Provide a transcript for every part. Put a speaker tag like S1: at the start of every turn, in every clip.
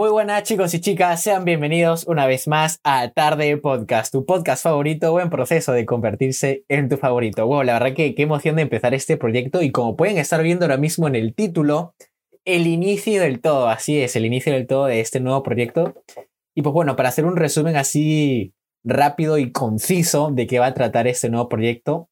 S1: Muy buenas chicos y chicas, sean bienvenidos una vez más a Tarde Podcast, tu podcast favorito o en proceso de convertirse en tu favorito. Bueno, la verdad que qué emoción de empezar este proyecto y como pueden estar viendo ahora mismo en el título, el inicio del todo, así es, el inicio del todo de este nuevo proyecto. Y pues bueno, para hacer un resumen así rápido y conciso de qué va a tratar este nuevo proyecto,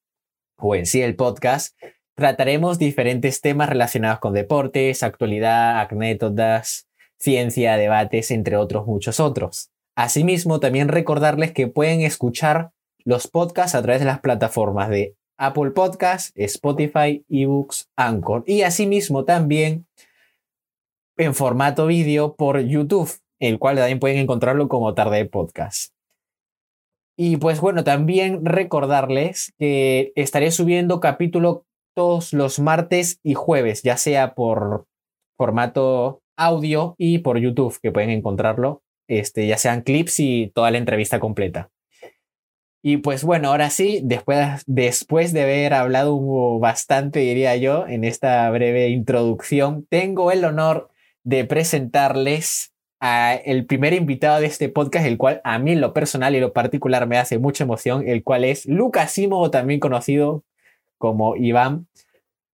S1: o en sí el podcast, trataremos diferentes temas relacionados con deportes, actualidad, anécdotas, ciencia, debates, entre otros muchos otros. Asimismo, también recordarles que pueden escuchar los podcasts a través de las plataformas de Apple Podcasts, Spotify, eBooks, Anchor y asimismo también en formato vídeo por YouTube, el cual también pueden encontrarlo como Tarde Podcast. Y pues bueno, también recordarles que estaré subiendo capítulo todos los martes y jueves, ya sea por formato audio y por YouTube, que pueden encontrarlo, este, ya sean clips y toda la entrevista completa. Y pues bueno, ahora sí, después, después de haber hablado bastante, diría yo, en esta breve introducción, tengo el honor de presentarles a el primer invitado de este podcast, el cual a mí lo personal y lo particular me hace mucha emoción, el cual es Lucas Simo, también conocido como Iván.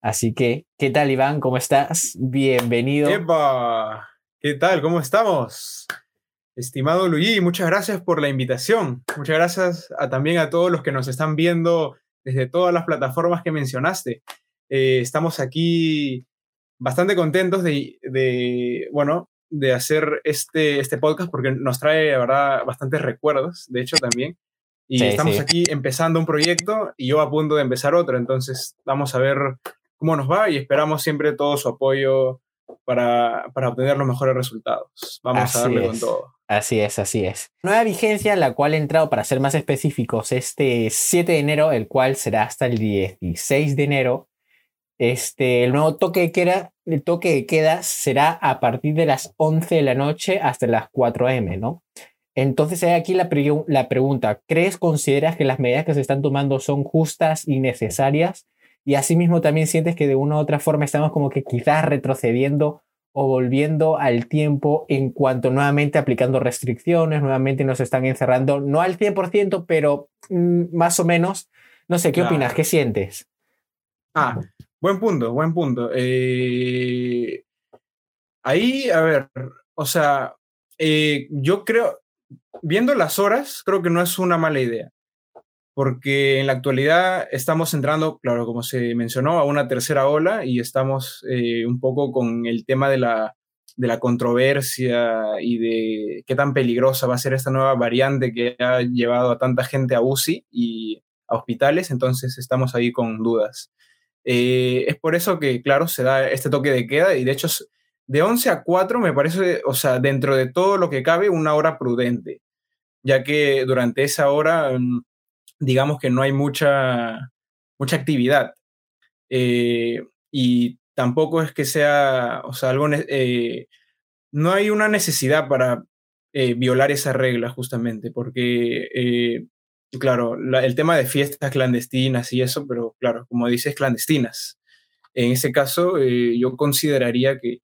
S1: Así que, ¿qué tal Iván? ¿Cómo estás? Bienvenido.
S2: ¡Epa! ¿Qué tal? ¿Cómo estamos? Estimado Luigi, muchas gracias por la invitación. Muchas gracias también a todos los que nos están viendo desde todas las plataformas que mencionaste. Eh, estamos aquí bastante contentos de, bueno, de hacer este, este podcast porque nos trae, la verdad, bastantes recuerdos, de hecho, también. Y estamos aquí empezando un proyecto y yo a punto de empezar otro, entonces vamos a ver cómo nos va y esperamos siempre todo su apoyo para, para obtener los mejores resultados. Vamos a darle con todo.
S1: Así es, así es. Nueva vigencia, la cual ha entrado, para ser más específicos, este 7 de enero, el cual será hasta el 16 de enero. Este, el nuevo toque de queda, el toque de queda será a partir de las 11 de la noche hasta las 4 am, ¿no? Entonces hay aquí la, la pregunta, ¿crees, consideras que las medidas que se están tomando son justas y necesarias? Y asimismo también sientes que de una u otra forma estamos como que quizás retrocediendo o volviendo al tiempo en cuanto nuevamente aplicando restricciones, nuevamente nos están encerrando, no al 100%, pero mm, más o menos. No sé, ¿qué opinas? ¿Qué sientes?
S2: Ah, buen punto, buen punto. Eh, ahí, a ver, o sea, eh, yo creo, viendo las horas, creo que no es una mala idea porque en la actualidad estamos entrando, claro, como se mencionó, a una tercera ola y estamos eh, un poco con el tema de la, de la controversia y de qué tan peligrosa va a ser esta nueva variante que ha llevado a tanta gente a UCI y a hospitales, entonces estamos ahí con dudas. Eh, es por eso que, claro, se da este toque de queda y de hecho de 11 a 4 me parece, o sea, dentro de todo lo que cabe, una hora prudente, ya que durante esa hora... Mm, digamos que no hay mucha, mucha actividad. Eh, y tampoco es que sea, o sea, algo, eh, no hay una necesidad para eh, violar esa regla justamente, porque, claro, el tema de fiestas clandestinas y eso, pero claro, como dices, clandestinas. En ese caso, yo consideraría que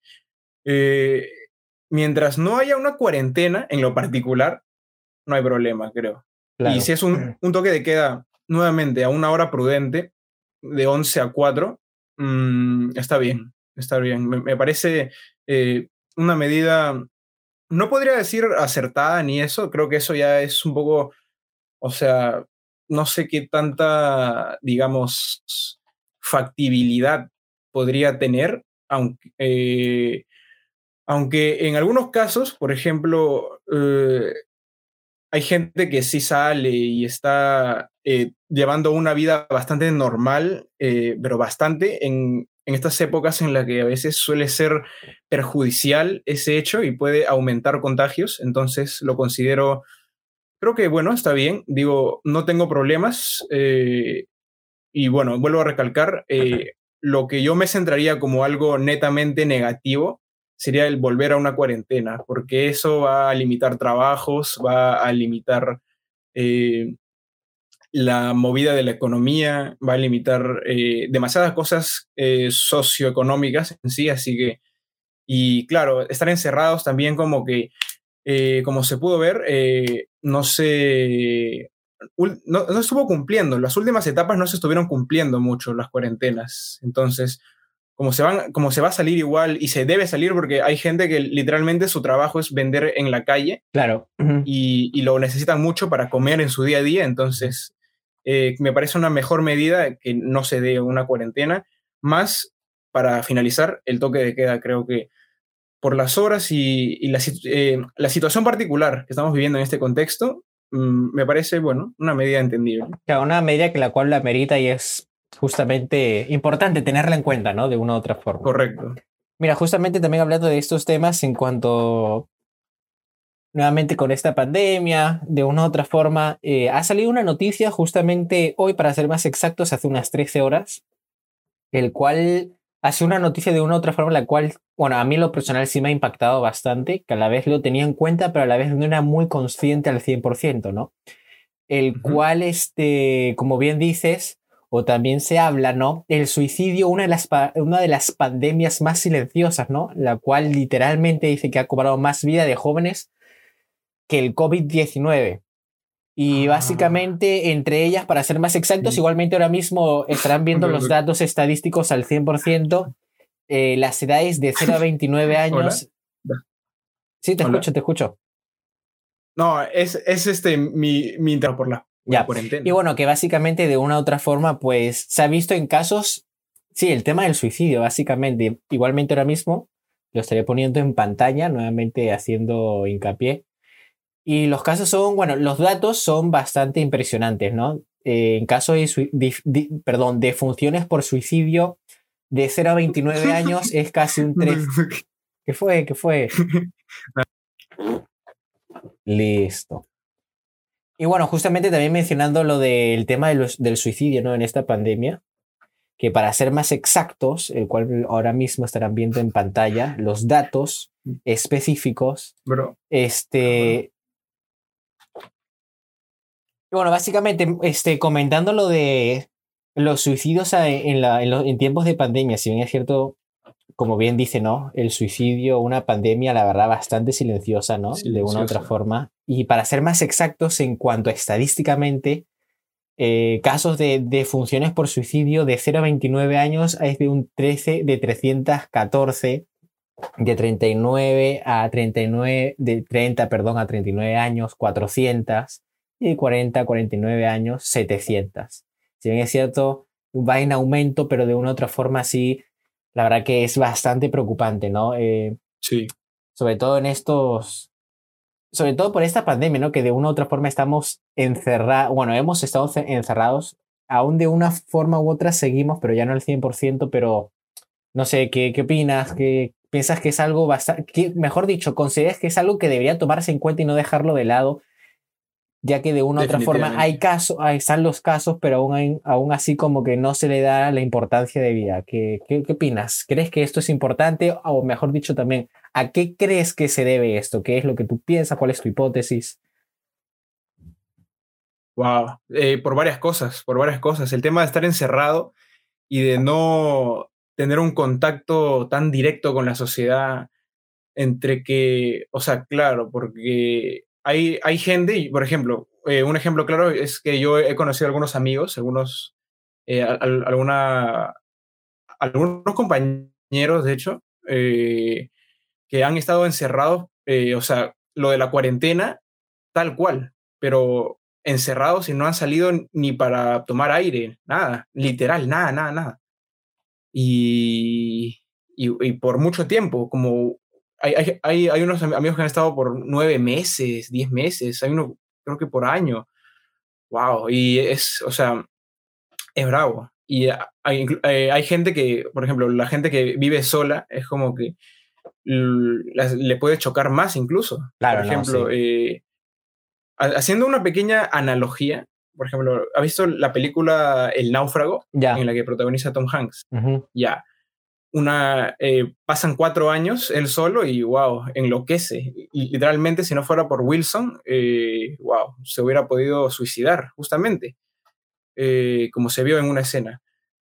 S2: mientras no haya una cuarentena en lo particular, no hay problema, creo. Y si es un, toque de queda nuevamente a una hora prudente, de 11 a 4, mm, está bien, está bien. Me, parece eh, una medida, no podría decir acertada ni eso, creo que eso ya es un poco, o sea, no sé qué tanta, digamos, factibilidad podría tener, aunque, eh, aunque en algunos casos, por ejemplo, eh, hay gente que sí sale y está eh, llevando una vida bastante normal, eh, pero bastante en, estas épocas en las que a veces suele ser perjudicial ese hecho y puede aumentar contagios. Entonces lo considero, creo que bueno, está bien. Digo, no tengo problemas. Eh, y bueno, vuelvo a recalcar, lo que yo me centraría como algo netamente negativo sería el volver a una cuarentena, porque eso va a limitar trabajos, va a limitar eh, la movida de la economía, va a limitar eh, demasiadas cosas eh, socioeconómicas en sí, así que, Y claro, estar encerrados también como que, eh, como se pudo ver, eh, no se... No, no, estuvo cumpliendo, las últimas etapas no se estuvieron cumpliendo mucho las cuarentenas. Entonces, como se, van, como se va a salir igual y se debe salir porque hay gente que literalmente su trabajo es vender en la calle.
S1: Claro.
S2: y, y, lo necesitan mucho para comer en su día a día. Entonces, eh, me parece una mejor medida que no se dé una cuarentena. Más, para finalizar, el toque de queda, creo que por las horas y, la, eh, la, situación particular que estamos viviendo en este contexto, mm, me parece, bueno, una medida entendible.
S1: Claro, una medida que la cual la merita y es justamente importante tenerla en cuenta, ¿no? De una u otra forma.
S2: Correcto.
S1: Mira, justamente también hablando de estos temas en cuanto nuevamente con esta pandemia, de una u otra forma, eh, ha salido una noticia justamente hoy, para ser más exactos, hace unas 13 horas, el cual hace una noticia de una u otra forma, la cual, bueno, a mí lo personal sí me ha impactado bastante, que a la vez lo tenía en cuenta, pero a la vez no era muy consciente al 100%, ¿no? El cual, este, como bien dices, o también se habla, ¿no? El suicidio, una de, las, una de las pandemias más silenciosas, ¿no? La cual literalmente dice que ha cobrado más vida de jóvenes que el COVID-19. Y ah. básicamente, entre ellas, para ser más exactos, igualmente ahora mismo estarán viendo los datos estadísticos al 100%, eh, las edades de 0 a 29 años. Sí, te escucho, te escucho.
S2: No, es, es este mi, mi por la
S1: ya. Y bueno, que básicamente de una u otra forma, pues se ha visto en casos, sí, el tema del suicidio, básicamente. Igualmente ahora mismo lo estaré poniendo en pantalla, nuevamente haciendo hincapié. Y los casos son, bueno, los datos son bastante impresionantes, ¿no? Eh, en caso de, perdón, de funciones por suicidio de 0 a 29 años es casi un 3. ¿Qué fue? ¿Qué fue? Listo. Y bueno, justamente también mencionando lo del tema del suicidio ¿no? en esta pandemia, que para ser más exactos, el cual ahora mismo estarán viendo en pantalla, los datos específicos,
S2: Bro.
S1: este... Bueno, básicamente, este, comentando lo de los suicidios en, la, en, en tiempos de pandemia, si bien es cierto, como bien dice, ¿no? El suicidio, una pandemia, la verdad, bastante silenciosa, ¿no? De una u otra forma. Y para ser más exactos, en cuanto a estadísticamente, eh, casos de, de, funciones por suicidio de 0 a 29 años es de un 13 de 314, de 39 a 39, de 30, perdón, a 39 años, 400, y de 40 a 49 años, 700. Si bien es cierto, va en aumento, pero de una u otra forma sí la verdad que es bastante preocupante, ¿no? Eh,
S2: sí.
S1: Sobre todo en estos, sobre todo por esta pandemia, ¿no? Que de una u otra forma estamos encerrados, bueno, hemos estado encerrados, aún de una forma u otra seguimos, pero ya no al 100%, pero no sé, ¿qué, qué opinas? ¿Qué, ¿Piensas que es algo bastante, mejor dicho, consideras que es algo que debería tomarse en cuenta y no dejarlo de lado? Ya que de una u otra forma hay casos, están los casos, pero aún, aún así como que no se le da la importancia de vida. ¿Qué, ¿Qué, qué, opinas? ¿Crees que esto es importante? O mejor dicho también, ¿a qué crees que se debe esto? ¿Qué es lo que tú piensas? ¿Cuál es tu hipótesis?
S2: Wow, eh, por varias cosas, por varias cosas. El tema de estar encerrado y de no tener un contacto tan directo con la sociedad entre que, o sea, claro, porque hay, gente, y por ejemplo, eh, un ejemplo claro es que yo he conocido algunos amigos, algunos, eh, algunos compañeros, de hecho, eh, que han estado encerrados, o sea, lo de la cuarentena, tal cual, pero encerrados y no han salido ni para tomar aire, nada, literal, nada, nada, nada. Y, y por mucho tiempo, como hay, hay, hay, unos amigos que han estado por nueve meses, diez meses, hay uno creo que por año. Wow, y es, o sea, es bravo. Y hay, eh, hay gente que, por ejemplo, la gente que vive sola es como que le puede chocar más incluso.
S1: Claro,
S2: por ejemplo, eh, haciendo una pequeña analogía, por ejemplo, ¿ha visto la película El náufrago? En la que protagoniza Tom Hanks. Ya una, eh, pasan cuatro años él solo y wow, enloquece. Literalmente, si no fuera por Wilson, eh, wow, se hubiera podido suicidar, justamente, eh, como se vio en una escena.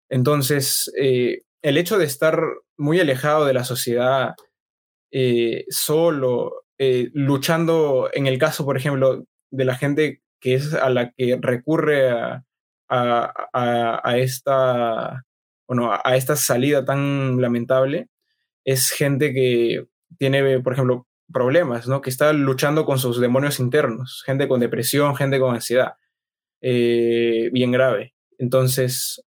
S2: Entonces, el hecho de estar muy alejado de la sociedad eh, solo, eh, luchando en el caso, por ejemplo, de la gente que es a la que recurre a, a, esta, bueno, a esta salida tan lamentable, es gente que tiene, por ejemplo, problemas, ¿no? Que está luchando con sus demonios internos, gente con depresión, gente con ansiedad, eh, bien grave. Entonces,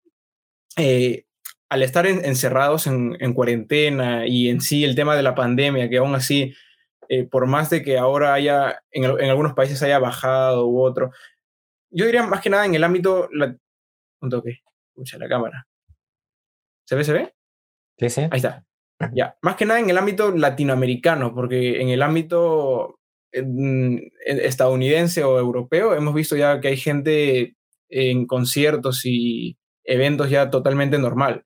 S2: eh, al estar encerrados en, cuarentena y en sí el tema de la pandemia, que aún así, eh, por más de que ahora haya, en, algunos países haya bajado u otro, yo diría más que nada en el ámbito, la, un toque, escucha la cámara. ¿Se ve, se ve?
S1: Sí, sí.
S2: Ahí está. Ya, más que nada en el ámbito latinoamericano, porque en el ámbito estadounidense o europeo hemos visto ya que hay gente en conciertos y eventos ya totalmente normal.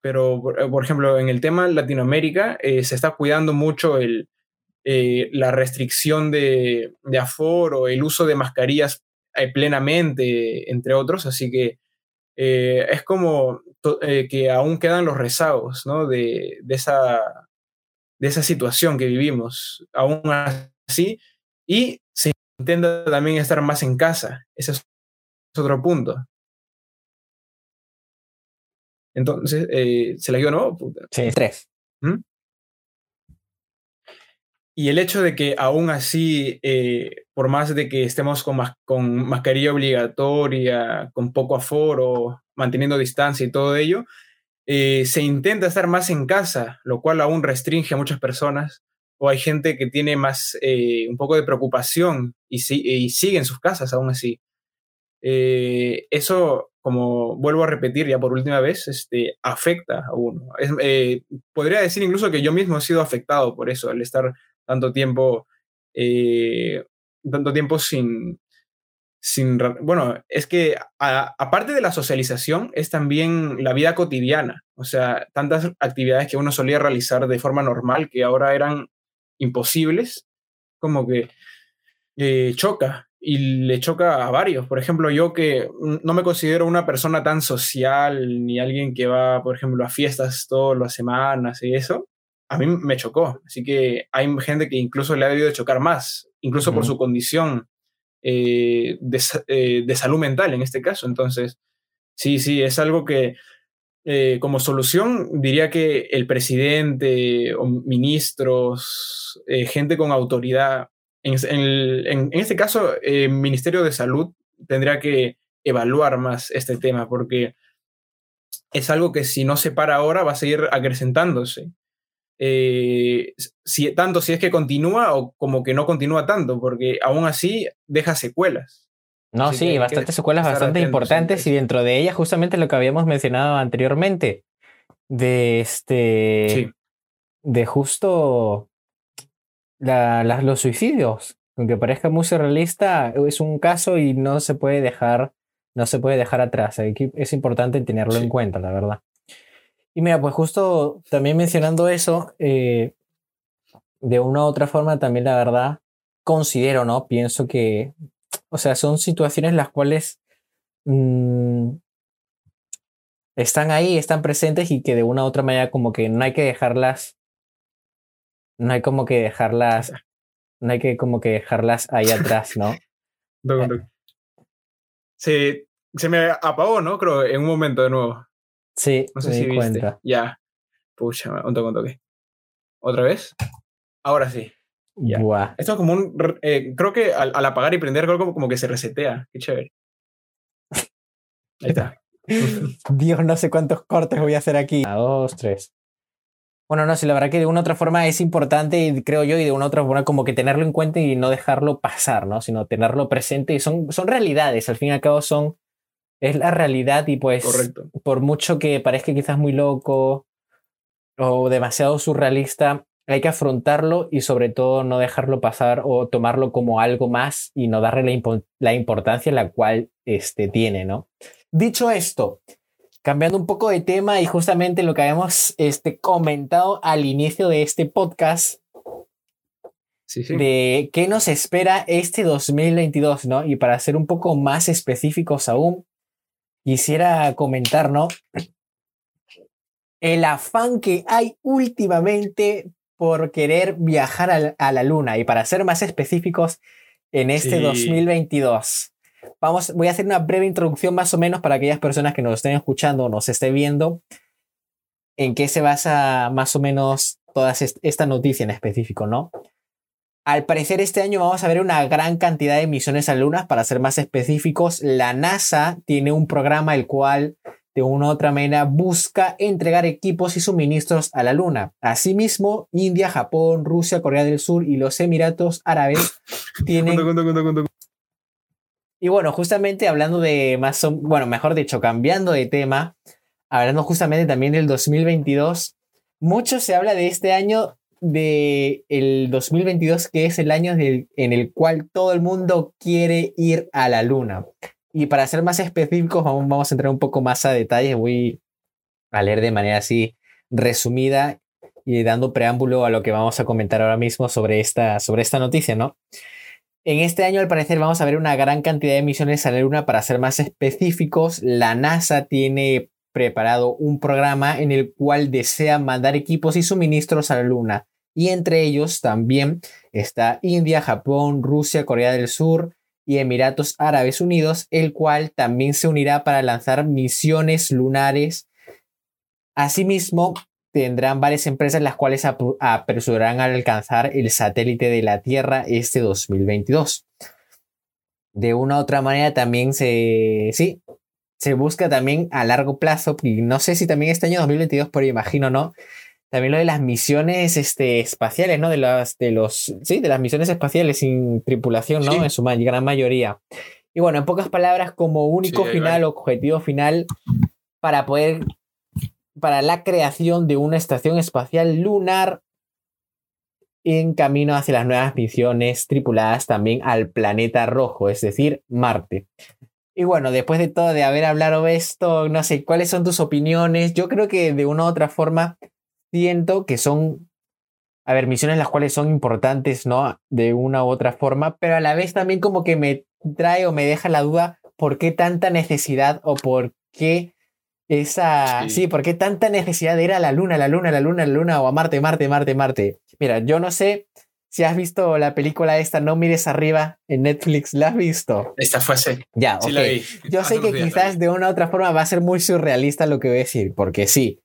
S2: Pero, por, eh, ejemplo, en el tema Latinoamérica eh, se está cuidando mucho el, eh, la restricción de, de, aforo, el uso de mascarillas plenamente, entre otros. Así que es como que aún quedan los rezagos ¿no? de, de, esa, de esa situación que vivimos. Aún así, y se intenta también estar más en casa. Ese es otro punto. Entonces, eh, ¿se la dio no?
S1: Sí, tres. ¿Mm?
S2: Y el hecho de que aún así, eh, por más de que estemos con, con mascarilla obligatoria, con poco aforo, manteniendo distancia y todo ello, eh, se intenta estar más en casa, lo cual aún restringe a muchas personas. O hay gente que tiene más, un poco de preocupación y, y sigue en sus casas aún así. eso como vuelvo a repetir ya por última vez, este, afecta a uno. Eh, podría decir incluso que yo mismo he sido afectado por eso, al estar tanto tiempo, eh, tanto tiempo sin, sin... Bueno, es que aparte de la socialización, es también la vida cotidiana. O sea, tantas actividades que uno solía realizar de forma normal que ahora eran imposibles, como que eh, choca y le choca a varios. Por ejemplo, yo que no me considero una persona tan social ni alguien que va, por ejemplo, a fiestas todas las semanas y eso, a mí me chocó. Así que hay gente que incluso le ha debido chocar más, incluso por su condición eh, eh, de, salud mental en este caso. Entonces, sí, sí, es algo que eh, como solución diría que el presidente o ministros, gente con autoridad, en, este caso, el Ministerio de Salud tendría que evaluar más este tema porque es algo que si no se para ahora va a seguir acrecentándose. Eh, si, tanto si es que continúa o como que no continúa tanto, porque aún así deja secuelas.
S1: No, sí, bastantes secuelas bastante importantes y dentro de ellas justamente lo que habíamos mencionado anteriormente, de este, de justo los suicidios, aunque parezca muy surrealista, es un caso y no se puede dejar, no se puede dejar atrás. Es importante tenerlo en cuenta, la verdad. Y mira, pues justo también mencionando eso, eh, de una u otra forma también la verdad considero, ¿no? Pienso que, o sea, son situaciones las cuales mm, están ahí, están presentes y que de una u otra manera como que no hay que dejarlas no hay como que dejarlas, no hay que como que dejarlas ahí atrás, ¿no?
S2: Se, se me apagó, ¿no? Creo, en un momento de nuevo.
S1: Sí, no sé si viste. Cuenta.
S2: Ya. Pucha, un toque, un toque. ¿Otra vez? Ahora sí. Ya. Esto es como un. Eh, creo que al, apagar y prender, creo como, como que se resetea. Qué chévere. Ahí está.
S1: Dios, no sé cuántos cortes voy a hacer aquí. A dos, tres. Bueno, no, sí, la verdad que de una u otra forma es importante, creo yo, y de una u otra forma como que tenerlo en cuenta y no dejarlo pasar, ¿no? Sino tenerlo presente y son, son realidades, al fin y al cabo son, es la realidad y pues por mucho que parezca quizás muy loco o demasiado surrealista, hay que afrontarlo y sobre todo no dejarlo pasar o tomarlo como algo más y no darle la, la importancia la cual este, tiene, ¿no? Dicho esto, cambiando un poco de tema y justamente lo que habíamos este, comentado al inicio de este podcast, de qué nos espera este 2022, ¿no? Y para ser un poco más específicos aún, quisiera comentar, ¿no? El afán que hay últimamente por querer viajar a, la Luna. Y para ser más específicos, en este 2022. Vamos, voy a hacer una breve introducción más o menos para aquellas personas que nos estén escuchando o nos estén viendo, en qué se basa más o menos toda esta noticia en específico, ¿no? Al parecer este año vamos a ver una gran cantidad de misiones a lunas. Para ser más específicos, la NASA tiene un programa el cual de una u otra manera busca entregar equipos y suministros a la Luna. Asimismo, India, Japón, Rusia, Corea del Sur y los Emiratos Árabes tienen... y bueno, justamente hablando de más, bueno, mejor dicho, cambiando de tema, hablando justamente también del 2022, mucho se habla de este año de el 2022, que es el año en el cual todo el mundo quiere ir a la luna. Y para ser más específicos, vamos, vamos a entrar un poco más a detalle. Voy a leer de manera así resumida y dando preámbulo a lo que vamos a comentar ahora mismo sobre esta, sobre esta noticia, ¿no? En este año, al parecer, vamos a ver una gran cantidad de misiones a la Luna. Para ser más específicos, la NASA tiene preparado un programa en el cual desea mandar equipos y suministros a la Luna y entre ellos también está India, Japón, Rusia, Corea del Sur y Emiratos Árabes Unidos, el cual también se unirá para lanzar misiones lunares. Asimismo, tendrán varias empresas las cuales apresurarán al alcanzar el satélite de la Tierra este 2022. De una u otra manera también se, sí, se busca también a largo plazo, y no sé si también este año 2022, pero imagino no, también lo de las misiones este, espaciales, ¿no? De las, de los, sí, de las misiones espaciales sin tripulación, ¿no? En su gran mayoría. Y bueno, en pocas palabras, como único final, objetivo final, para poder, para la creación de una estación espacial lunar en camino hacia las nuevas misiones tripuladas también al planeta rojo, es decir, Marte. Y bueno, después de todo, de haber hablado esto, no sé, ¿cuáles son tus opiniones? Yo creo que de una u otra forma siento que son, a ver, misiones las cuales son importantes, ¿no? De una u otra forma, pero a la vez también como que me trae o me deja la duda por qué tanta necesidad o por qué esa, sí. ¿por qué tanta necesidad de ir a la luna, la luna, la luna, la luna o a Marte, Marte, Marte, Marte? Mira, yo no sé si has visto la película esta, No mires arriba en Netflix, ¿la has visto?
S2: Esta fue así.
S1: Ya, sí La vi. Yo sé que quizás de una u otra forma va a ser muy surrealista lo que voy a decir, porque sí,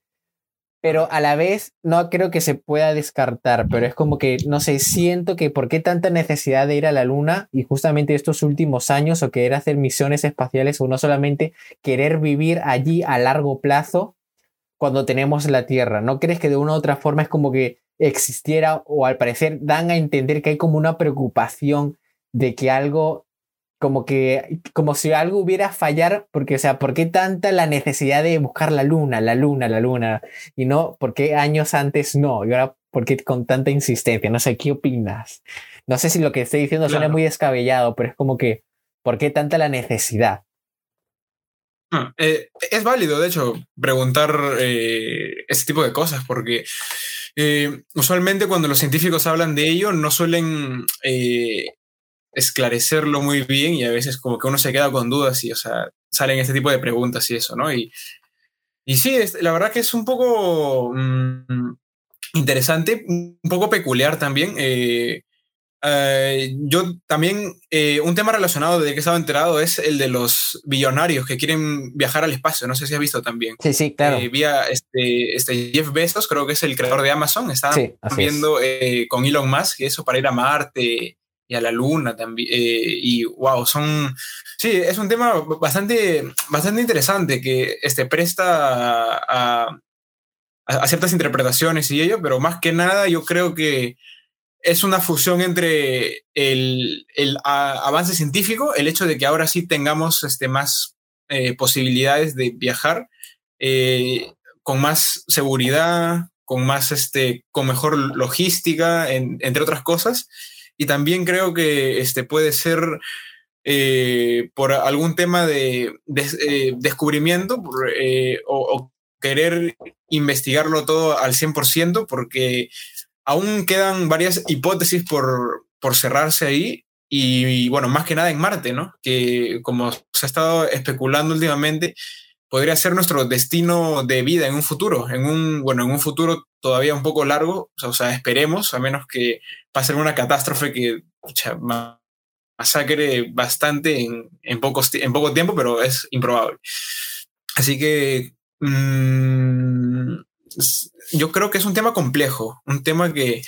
S1: pero a la vez no creo que se pueda descartar, pero es como que, no sé, siento que por qué tanta necesidad de ir a la Luna y justamente estos últimos años o querer hacer misiones espaciales o no solamente querer vivir allí a largo plazo cuando tenemos la Tierra. ¿No crees que de una u otra forma es como que existiera o al parecer dan a entender que hay como una preocupación de que algo como que, como si algo hubiera fallar, porque, o sea, ¿por qué tanta la necesidad de buscar la luna, la luna, la luna? Y no, ¿por qué años antes no? Y ahora, ¿por qué con tanta insistencia? No sé, ¿qué opinas? No sé si lo que estoy diciendo suena muy descabellado, pero es como que, ¿por qué tanta la necesidad?
S2: Ah, eh, es válido, de hecho, preguntar eh, ese tipo de cosas, porque eh, usualmente cuando los científicos hablan de ello, no suelen esclarecerlo muy bien y a veces como que uno se queda con dudas y, o sea, salen este tipo de preguntas y eso, ¿no? Y, y sí, la verdad que es un poco mm, interesante, un poco peculiar también. Eh, eh, yo también, eh, un tema relacionado de que he estado enterado es el de los billonarios que quieren viajar al espacio. No sé si has visto también.
S1: Sí, sí, claro.
S2: vía este, este Jeff Bezos, creo que es el creador de Amazon, está viendo con Elon Musk eso para ir a Marte y a la luna también. Eh, y wow, son. Sí, es un tema bastante, bastante interesante que este, presta a, a, ciertas interpretaciones y ello, pero más que nada yo creo que es una fusión entre el, el avance científico, el hecho de que ahora sí tengamos este, más eh, posibilidades de viajar eh, con más seguridad, con más este, con mejor logística, entre otras cosas y también creo que este puede ser eh, por algún tema de, eh, descubrimiento eh, o, querer investigarlo todo al 100%, porque aún quedan varias hipótesis por, por cerrarse ahí. Y, bueno, más que nada en Marte, ¿no? Que como se ha estado especulando últimamente, podría ser nuestro destino de vida en un futuro, en un, bueno, en un futuro todavía un poco largo, o sea, esperemos, a menos que pase una catástrofe que masacre bastante en, en, en poco tiempo, pero es improbable. Así que mm, yo creo que es un tema complejo, un tema que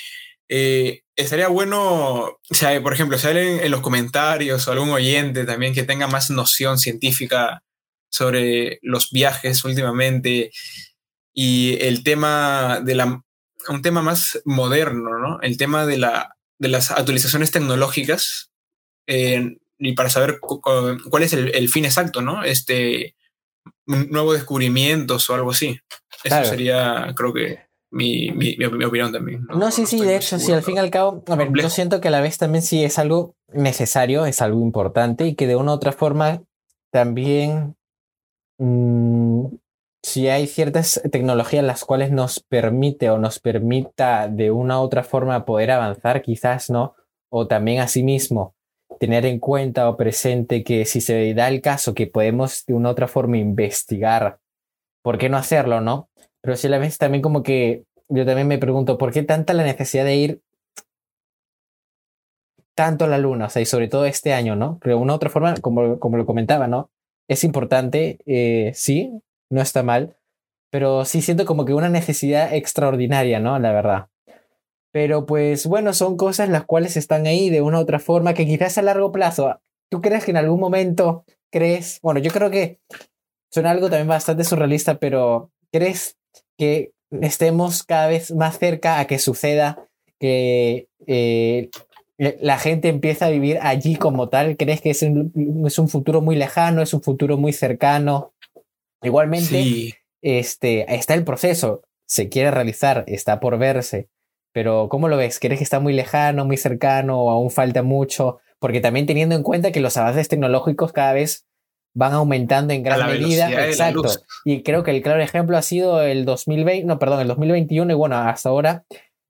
S2: eh, estaría bueno, o sea, por ejemplo, si alguien en los comentarios o algún oyente también que tenga más noción científica sobre los viajes últimamente y el tema de la, un tema más moderno, ¿no? El tema de, la, de las actualizaciones tecnológicas eh, y para saber cuál es el, fin exacto, ¿no? Este, nuevos descubrimientos o algo así. Eso sería, creo que, mi, mi, opinión también.
S1: No, sí, sí, de hecho, sí, al fin y al cabo, a ver, yo siento que a la vez también sí es algo necesario, es algo importante y que de una u otra forma también, mm, si hay ciertas tecnologías las cuales nos permite o nos permita de una u otra forma poder avanzar, quizás no, o también asimismo tener en cuenta o presente que si se da el caso que podemos de una u otra forma investigar, ¿por qué no hacerlo, no? Pero si a la vez también como que yo también me pregunto, ¿por qué tanta la necesidad de ir tanto a la luna? O sea, y sobre todo este año, ¿no? Pero de una u otra forma, como, como lo comentaba, ¿no? Es importante, eh, sí, no está mal, pero sí siento como que una necesidad extraordinaria, ¿no? La verdad. Pero pues bueno, son cosas las cuales están ahí de una u otra forma que quizás a largo plazo, ¿tú crees que en algún momento crees, bueno, yo creo que suena algo también bastante surrealista, pero ¿crees que estemos cada vez más cerca a que suceda, que eh, la gente empieza a vivir allí como tal? ¿Crees que es un, es un futuro muy lejano, es un futuro muy cercano? Igualmente, este, está el proceso, se quiere realizar, está por verse, pero ¿cómo lo ves? ¿Crees que está muy lejano, muy cercano o aún falta mucho? Porque también teniendo en cuenta que los avances tecnológicos cada vez van aumentando en gran medida. Exacto. Y creo que el claro ejemplo ha sido el 2020, no, perdón, el 2021 y bueno, hasta ahora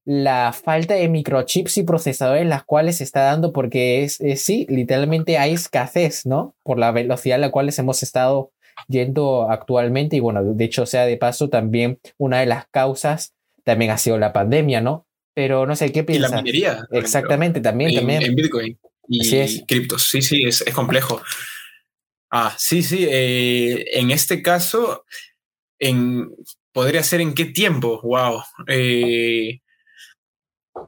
S1: la falta de microchips y procesadores las cuales se está dando porque es, sí, literalmente hay escasez, ¿no? Por la velocidad a la cual hemos estado yendo actualmente y bueno, de hecho sea de paso también una de las causas también ha sido la pandemia, ¿no? Pero no sé, ¿qué piensas?
S2: Y la minería.
S1: Exactamente, también,
S2: en,
S1: también.
S2: En Bitcoin y criptos, sí, sí, es, es complejo. Ah, sí, sí. Eh, en este caso, en, podría ser en qué tiempo. Wow. Eh,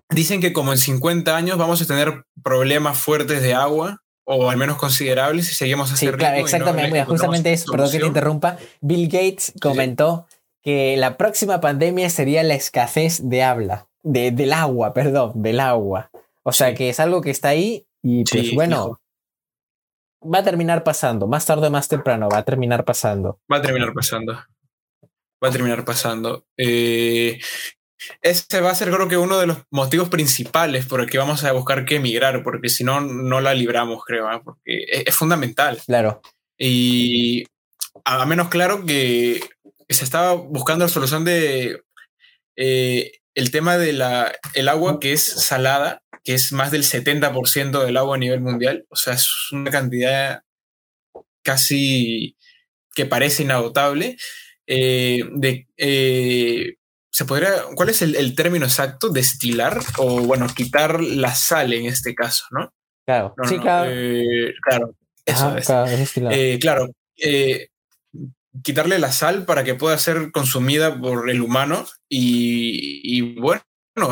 S2: dicen que como en 50 años vamos a tener problemas fuertes de agua, o al menos considerables, si seguimos así.
S1: Sí, claro, exactamente. justamente eso, perdón que te interrumpa. Bill Gates comentó que la próxima pandemia sería la escasez de habla, de, del agua, perdón, del agua. O sea que es algo que está ahí y pues bueno, va a terminar pasando, más tarde o más temprano, va a terminar pasando.
S2: Va a terminar pasando. Va a terminar pasando. Eh, ese va a ser creo que uno de los motivos principales por el que vamos a buscar que emigrar, porque si no, no la libramos, creo, ¿ah? porque es, fundamental.
S1: Claro.
S2: Y a menos claro que se estaba buscando la solución de eh, el tema del el agua que es salada que es más del 70% del agua a nivel mundial. O sea, es una cantidad casi que parece inagotable. Eh, de, eh, ¿se podría, ¿Cuál es el, término exacto? ¿Destilar? O bueno, quitar la sal en este caso, ¿no?
S1: Claro, sí, claro.
S2: Eh, claro, eso es. Claro, quitarle la sal para que pueda ser consumida por el humano y, y bueno,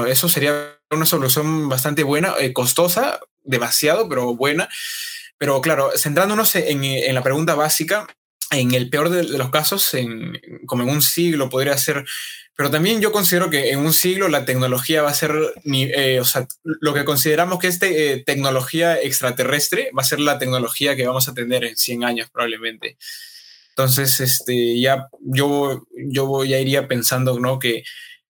S2: eso sería una solución bastante buena, eh, costosa, demasiado, pero buena. Pero claro, centrándonos en, en la pregunta básica, en el peor de, los casos, en, como en un siglo podría ser, pero también yo considero que en un siglo la tecnología va a ser, eh, o sea, lo que consideramos que es eh, tecnología extraterrestre va a ser la tecnología que vamos a tener en 100 años probablemente. Entonces, este, ya yo, yo ya iría pensando, ¿no? Que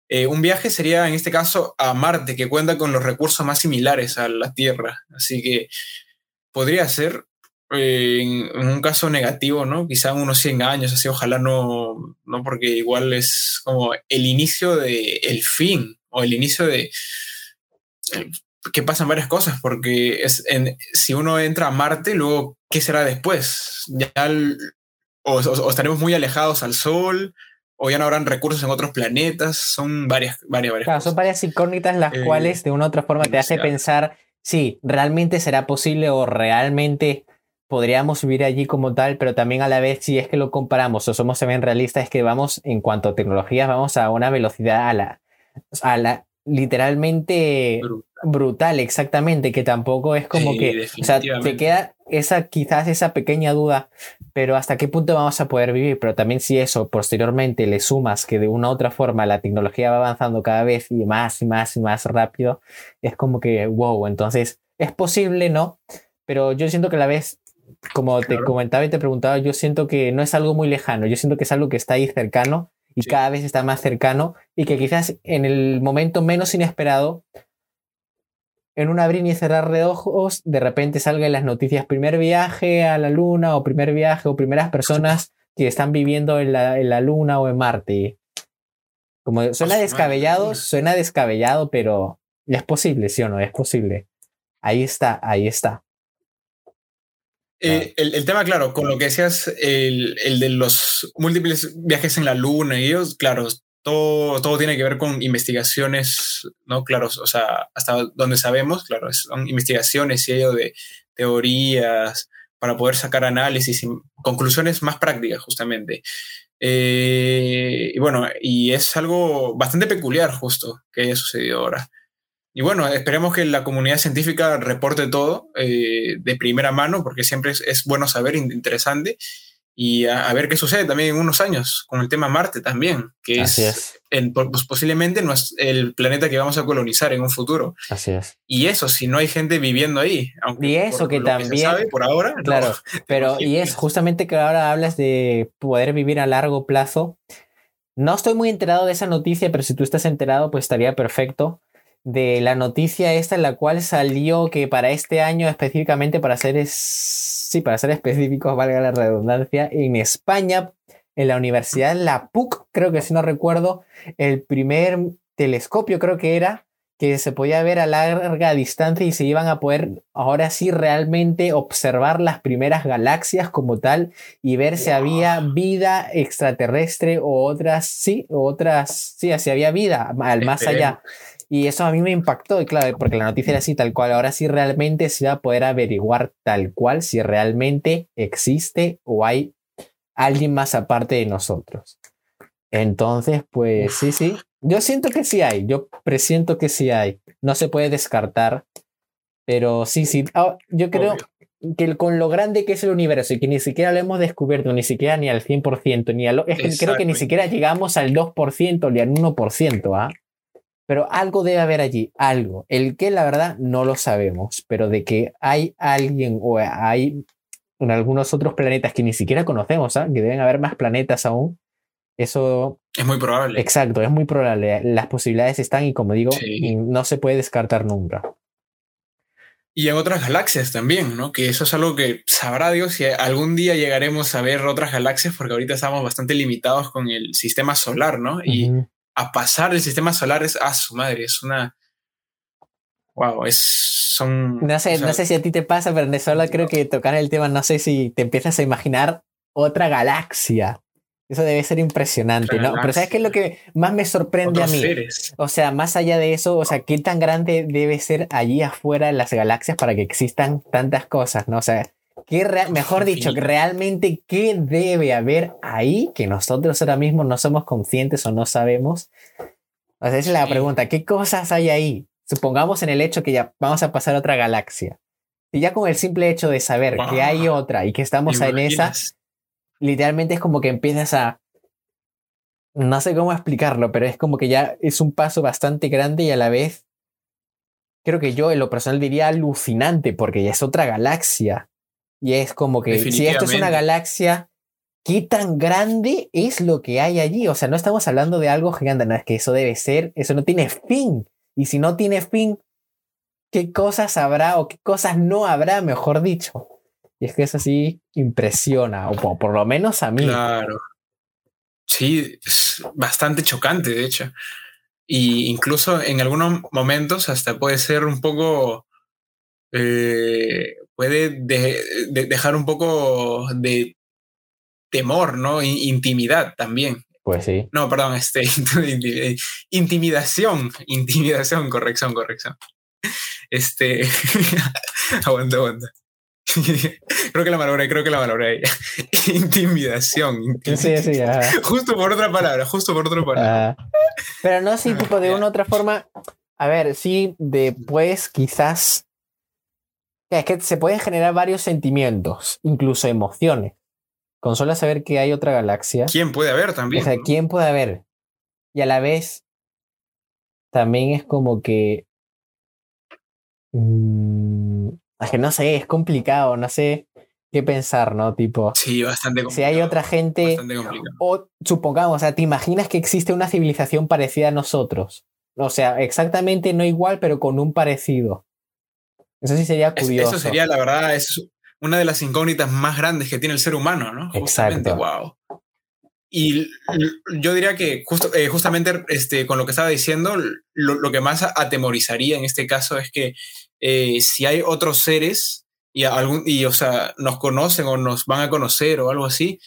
S2: eh, un viaje sería, en este caso, a Marte, que cuenta con los recursos más similares a la Tierra. Así que podría ser, eh, en, un caso negativo, ¿no? Quizá unos 100 años, así, ojalá no, no porque igual es como el inicio del el fin o el inicio de... Eh, que pasan varias cosas, porque es si uno entra a Marte, luego, ¿qué será después? Ya o, estaremos muy alejados al Sol, o ya no habrán recursos en otros planetas. Son varias, varias, varias
S1: claro, Son varias incógnitas las eh, cuales de una u otra forma te hace pensar si realmente será posible o realmente podríamos vivir allí como tal, pero también a la vez si es que lo comparamos o somos también realistas es que vamos en cuanto a tecnologías vamos a una velocidad a la, a la literalmente brutal. exactamente, que tampoco es como que, o sea, te queda esa quizás esa pequeña duda, pero hasta qué punto vamos a poder vivir, pero también si eso posteriormente le sumas que de una u otra forma la tecnología va avanzando cada vez y más y más y más rápido, es como que, wow, entonces es posible, ¿no? Pero yo siento que a la vez como te comentaba y te preguntaba, yo siento que no es algo muy lejano, yo siento que es algo que está ahí cercano y cada vez está más cercano y que quizás en el momento menos inesperado, en un abrir y cerrar de ojos, de repente salgan las noticias primer viaje a la luna o primer viaje o primeras personas que están viviendo en la, en la luna o en Marte. Como suena descabellado, suena descabellado, pero es posible, ¿sí o no? Es posible. Ahí está, ahí está.
S2: Eh, el, tema, claro, con lo que decías, el, el, de los múltiples viajes en la Luna y ellos, claro, todo, todo tiene que ver con investigaciones, ¿no? Claro, o sea, hasta donde sabemos, claro, son investigaciones y ello de teorías para poder sacar análisis y conclusiones más prácticas, justamente. Eh, y bueno, y es algo bastante peculiar justo que haya sucedido ahora. Y bueno, esperemos que la comunidad científica reporte todo eh, de primera mano, porque siempre es, bueno saber, interesante, y a, ver qué sucede también en unos años con el tema Marte también, que es, pues posiblemente no es el planeta que vamos a colonizar en un futuro.
S1: Así es.
S2: Y eso, si no hay gente viviendo ahí.
S1: Aunque y eso que también...
S2: por ahora.
S1: Claro, pero y es justamente que ahora hablas de poder vivir a largo plazo. No estoy muy enterado de esa noticia, pero si tú estás enterado, pues estaría perfecto de la noticia esta en la cual salió que para este año específicamente para ser sí, para ser específicos, valga la redundancia, en España, en la Universidad La PUC, creo que si no recuerdo, el primer telescopio creo que era que se podía ver a larga distancia y se iban a poder ahora sí realmente observar las primeras galaxias como tal y ver si había vida extraterrestre o otras, sí, otras, sí, si había vida al más allá. Y eso a mí me impactó, y claro, porque la noticia era así, tal cual. Ahora sí realmente se va a poder averiguar tal cual si realmente existe o hay alguien más aparte de nosotros. Entonces, pues sí, sí. Yo siento que sí hay, yo presiento que sí hay. No se puede descartar, pero sí, sí. Ah, yo creo que con lo grande que es el universo y que ni siquiera lo hemos descubierto, ni siquiera ni al 100%, ni al... Es que creo que ni siquiera llegamos al 2% ni al 1%, ¿ah? Pero algo debe haber allí, algo. El que la verdad no lo sabemos, pero de que hay alguien o hay en algunos otros planetas que ni siquiera conocemos, ¿ah? que deben haber más planetas aún, eso...
S2: Es muy probable.
S1: Exacto, es muy probable. Las posibilidades están y como digo, no se puede descartar nunca.
S2: Y en otras galaxias también, ¿no? Que eso es algo que sabrá Dios si algún día llegaremos a ver otras galaxias, porque ahorita estamos bastante limitados con el sistema solar, ¿no? Y a pasar el sistema solar es a su madre, es una. Wow, es. Son.
S1: No sé, no sé si a ti te pasa, pero de solo creo que tocar el tema, no sé si te empiezas a imaginar otra galaxia. Eso debe ser impresionante, ¿no? Pero ¿sabes qué es lo que más me sorprende a mí? O sea, más allá de eso, o sea, ¿qué tan grande debe ser allí afuera las galaxias para que existan tantas cosas, ¿no? O sea, mejor dicho, realmente qué debe haber ahí que nosotros ahora mismo no somos conscientes o no sabemos. O sea, esa es la pregunta, ¿qué cosas hay ahí? Supongamos en el hecho que ya vamos a pasar a otra galaxia. Y ya con el simple hecho de saber que hay otra y que estamos en esa, literalmente es como que empiezas a... No sé cómo explicarlo, pero es como que ya es un paso bastante grande y a la vez creo que yo en lo personal diría alucinante porque ya es otra galaxia. Y es como que si esto es una galaxia, ¿qué tan grande es lo que hay allí? O sea, no estamos hablando de algo gigante, no es que eso debe ser, eso no tiene fin. Y si no tiene fin, ¿qué cosas habrá o qué cosas no habrá, mejor dicho? Y es que eso sí impresiona, o por lo menos a mí.
S2: Claro. Sí, es bastante chocante, de hecho. Y incluso en algunos momentos hasta puede ser un poco eh, puede dejar un poco de temor, ¿no? Intimidad también.
S1: Pues sí.
S2: No, perdón, este, intimidación, intimidación, corrección, corrección. Este, aguanta, aguanta. creo que la valoré, creo que la valoré. intimidación,
S1: Sí, sí,
S2: Justo por otra palabra, justo por otra palabra.
S1: Pero no, sí, tipo, de una u otra forma, a ver, sí, después quizás... Es que se pueden generar varios sentimientos, incluso emociones. Con solo saber que hay otra galaxia.
S2: ¿Quién puede haber también?
S1: O sea, ¿quién puede haber? Y a la vez, también es como que. Mmm, es que no sé, es complicado, no sé qué pensar, ¿no? Tipo.
S2: Sí, bastante
S1: complicado. Si hay otra gente. O supongamos, o sea, ¿te imaginas que existe una civilización parecida a nosotros? O sea, exactamente no igual, pero con un parecido. Eso sí sería curioso.
S2: Eso sería, la verdad, es una de las incógnitas más grandes que tiene el ser humano, ¿no?
S1: Justamente,
S2: wow. Y yo diría que eh, justamente este, con lo que estaba diciendo, lo, que más atemorizaría en este caso es que eh, si hay otros seres y, algún, y, o sea, nos conocen o nos van a conocer o algo así,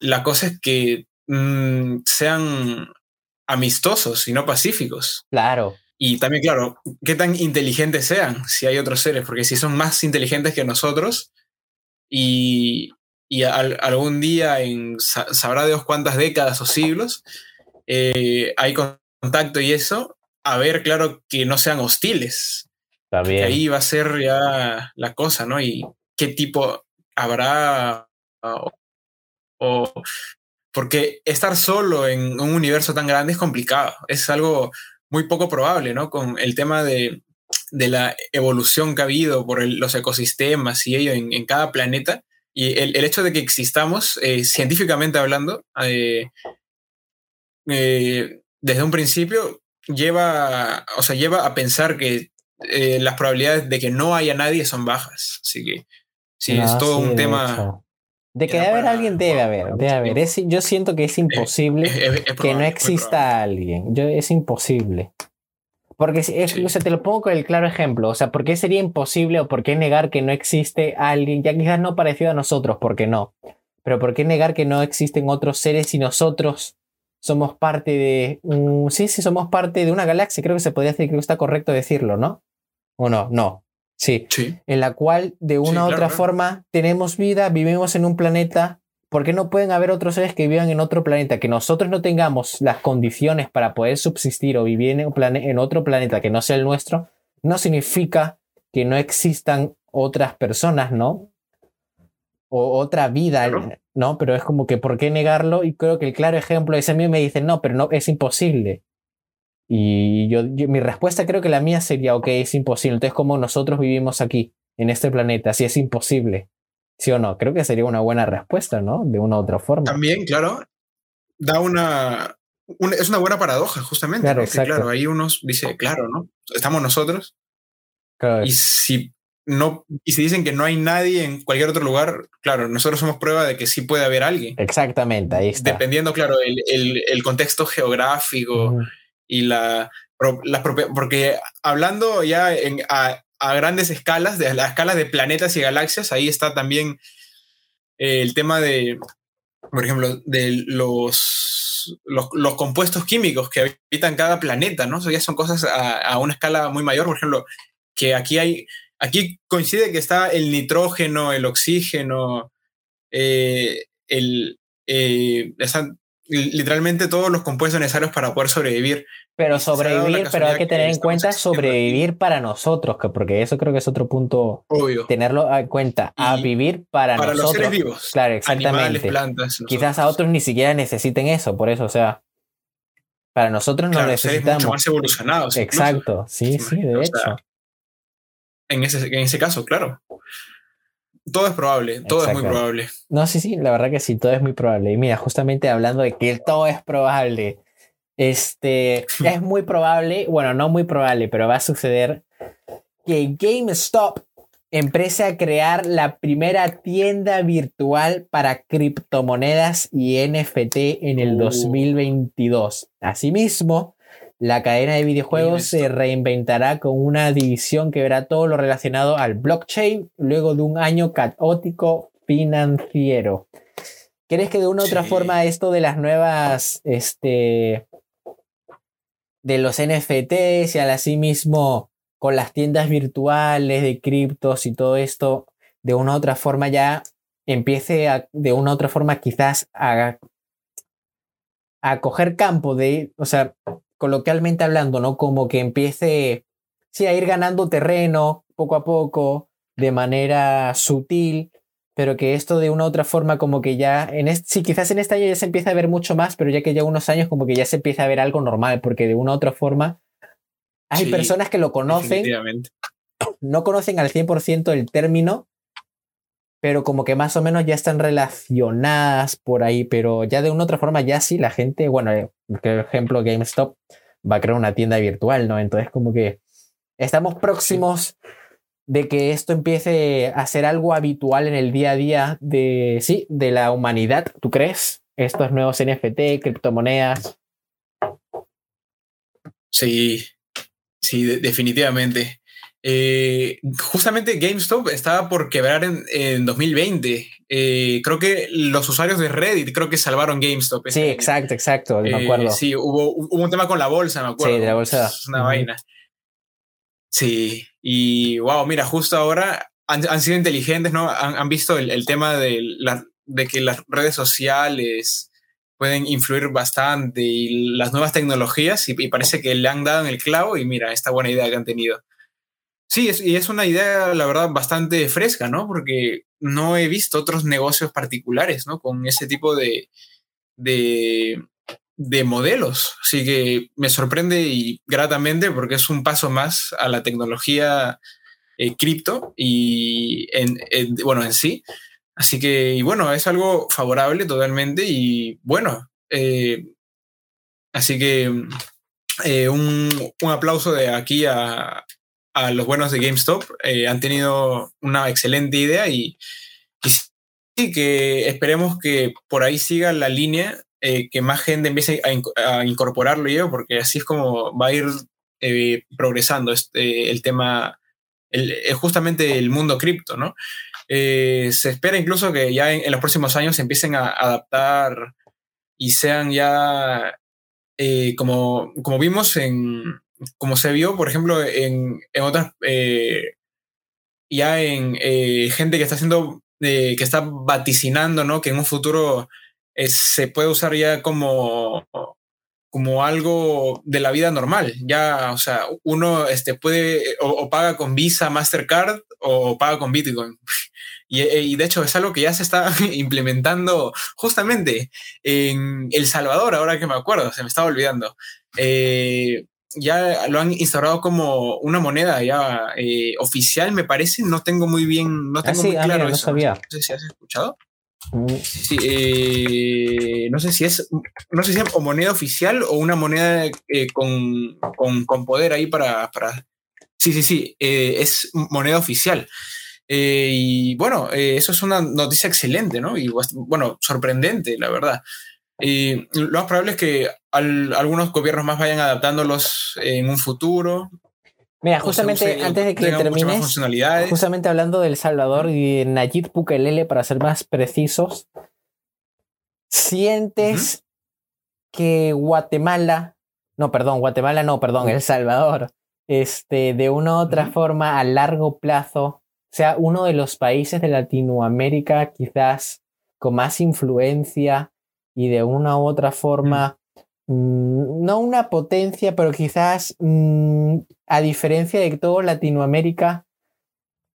S2: la cosa es que mm, sean amistosos y no pacíficos.
S1: Claro.
S2: Y también, claro, qué tan inteligentes sean si hay otros seres, porque si son más inteligentes que nosotros y, algún día, en sabrá Dios cuántas décadas o siglos, eh, hay contacto y eso, a ver, claro, que no sean hostiles.
S1: También.
S2: Ahí va a ser ya la cosa, ¿no? Y qué tipo habrá o porque estar solo en un universo tan grande es complicado, es algo muy poco probable, ¿no? Con el tema de, la evolución que ha habido por los ecosistemas y ello en, cada planeta, y el, hecho de que existamos, eh, científicamente hablando, eh, eh, desde un principio, lleva, o sea, lleva a pensar que las probabilidades de que no haya nadie son bajas. Así que sí, es todo un tema
S1: de que debe haber alguien, debe haber, debe haber. yo siento que es imposible que no exista alguien. Yo, es imposible. Porque es, o sea, te lo pongo con el claro ejemplo. O sea, ¿por qué sería imposible o por qué negar que no existe alguien, ya quizás no parecido a nosotros, porque no? Pero ¿por qué negar que no existen otros seres si nosotros somos parte de... sí, sí, somos parte de una galaxia. Creo que se podría decir, creo que está correcto decirlo, ¿no? ¿O no? No. Sí, en la cual de una u otra forma tenemos vida, vivimos en un planeta. ¿Por qué no pueden haber otros seres que vivan en otro planeta? Que nosotros no tengamos las condiciones para poder subsistir o vivir en, en otro planeta que no sea el nuestro, no significa que no existan otras personas, ¿no? O otra vida, ¿no? Pero es como que, ¿por qué negarlo? Y creo que el claro ejemplo es a mí me dicen, no, pero no, es imposible. Y yo, mi respuesta creo que la mía sería, ok, es imposible. Entonces, ¿cómo nosotros vivimos aquí, en este planeta? Si es imposible. ¿Sí o no? Creo que sería una buena respuesta, ¿no? De una u otra forma.
S2: También, claro. Da una... es una buena paradoja, justamente. Claro, claro, ahí uno dice, claro, ¿no? Estamos nosotros. Y si no, y si dicen que no hay nadie en cualquier otro lugar, claro, nosotros somos prueba de que sí puede haber alguien.
S1: Exactamente, ahí está.
S2: Dependiendo, claro, el, el, el contexto geográfico, y la, porque hablando ya en, a, grandes escalas, de las escalas de planetas y galaxias, ahí está también eh, el tema de, por ejemplo, de los, los, compuestos químicos que habitan cada planeta, ¿no? Eso ya son cosas a, una escala muy mayor, por ejemplo, que aquí hay, aquí coincide que está el nitrógeno, el oxígeno, eh, el, eh, literalmente todos los compuestos necesarios para poder sobrevivir.
S1: Pero sobrevivir, pero hay que tener en cuenta sobrevivir para nosotros, que porque eso creo que es otro punto.
S2: Obvio.
S1: Tenerlo en cuenta, a vivir para,
S2: para
S1: nosotros.
S2: Los seres vivos.
S1: Claro, exactamente.
S2: plantas,
S1: Quizás a otros ni siquiera necesiten eso, por eso, o sea, para nosotros no necesitamos.
S2: Mucho más evolucionados.
S1: Exacto, sí, sí, de hecho.
S2: en, ese, en ese caso, claro. Todo es probable, todo es muy probable.
S1: No, sí, sí, la verdad que sí, todo es muy probable. Y mira, justamente hablando de que todo es probable, este, es muy probable, bueno, no muy probable, pero va a suceder que GameStop empiece a crear la primera tienda virtual para criptomonedas y NFT en el 2022. Asimismo, la cadena de videojuegos se reinventará con una división que verá todo lo relacionado al blockchain luego de un año caótico financiero. ¿Crees que de una u otra forma esto de las nuevas, este, de los NFTs y al así mismo con las tiendas virtuales de criptos y todo esto, de una u otra forma ya empiece a, de una u otra forma quizás a, a coger campo de, o sea, coloquialmente hablando, ¿no? Como que empiece, sí, a ir ganando terreno poco a poco, de manera sutil, pero que esto de una u otra forma como que ya, en este, sí, quizás en este año ya se empieza a ver mucho más, pero ya que ya unos años como que ya se empieza a ver algo normal, porque de una u otra forma hay personas que lo conocen, no conocen al 100% el término, pero como que más o menos ya están relacionadas por ahí, pero ya de una u otra forma ya sí la gente, bueno, eh, por ejemplo GameStop va a crear una tienda virtual, ¿no? Entonces como que estamos próximos de que esto empiece a ser algo habitual en el día a día de, sí, de la humanidad, ¿tú crees? Estos nuevos NFT, criptomonedas.
S2: Sí, sí, definitivamente. Eh, justamente GameStop estaba por quebrar en, 2020. Eh, creo que los usuarios de Reddit creo que salvaron GameStop.
S1: Sí, exacto, exacto, me eh, acuerdo.
S2: sí, hubo, hubo, un tema con la bolsa, me acuerdo.
S1: Sí, de la bolsa.
S2: Es una vaina. Sí, y wow, mira, justo ahora han, sido inteligentes, ¿no? Han, visto el, tema de, la, de que las redes sociales pueden influir bastante y las nuevas tecnologías y, parece que le han dado en el clavo y mira, esta buena idea que han tenido. Sí, es, y es una idea, la verdad, bastante fresca, ¿no? Porque no he visto otros negocios particulares, ¿no? Con ese tipo de, de, de modelos. Así que me sorprende y gratamente porque es un paso más a la tecnología eh, cripto y en, bueno, en sí. Así que, y bueno, es algo favorable totalmente y bueno, eh, así que eh, un, un, aplauso de aquí a, a los buenos de GameStop. han tenido una excelente idea y, y sí, que esperemos que por ahí siga la línea eh, que más gente empiece a, incorporarlo yo, porque así es como va a ir eh, progresando este, el tema, el, eh, justamente el mundo cripto, ¿no? se espera incluso que ya en, los próximos años se empiecen a adaptar y sean ya, como, como vimos en, como se vio, por ejemplo, en, en otras, ya en gente que está haciendo, que está vaticinando, ¿no? Que en un futuro se puede usar ya como, como algo de la vida normal. Ya, o sea, uno este, puede o, paga con Visa, Mastercard o paga con Bitcoin. Y, y, de hecho es algo que ya se está implementando justamente en El Salvador, ahora que me acuerdo, se me estaba olvidando. Eh, ya lo han instaurado como una moneda ya eh, oficial, me parece. No tengo muy bien, no tengo ah, muy ah, claro eso. No sé si has escuchado. Sí, eh, no sé si es, no sé si es o moneda oficial o una moneda eh, con, con, poder ahí para, para... Sí, sí, sí, eh, es moneda oficial. y bueno, eso es una noticia excelente, ¿no? Y bueno, sorprendente, la verdad. Y lo más probable es que algunos gobiernos más vayan adaptándolos en un futuro.
S1: Mira, justamente antes de que termines, justamente hablando del Salvador y de Nayib Bukele, para ser más precisos, ¿sientes que Guatemala, no, perdón, Guatemala no, perdón, El Salvador, este, de una u otra forma a largo plazo, sea uno de los países de Latinoamérica quizás con más influencia y de una u otra forma Mm, no una potencia, pero quizás mm, a diferencia de todo Latinoamérica,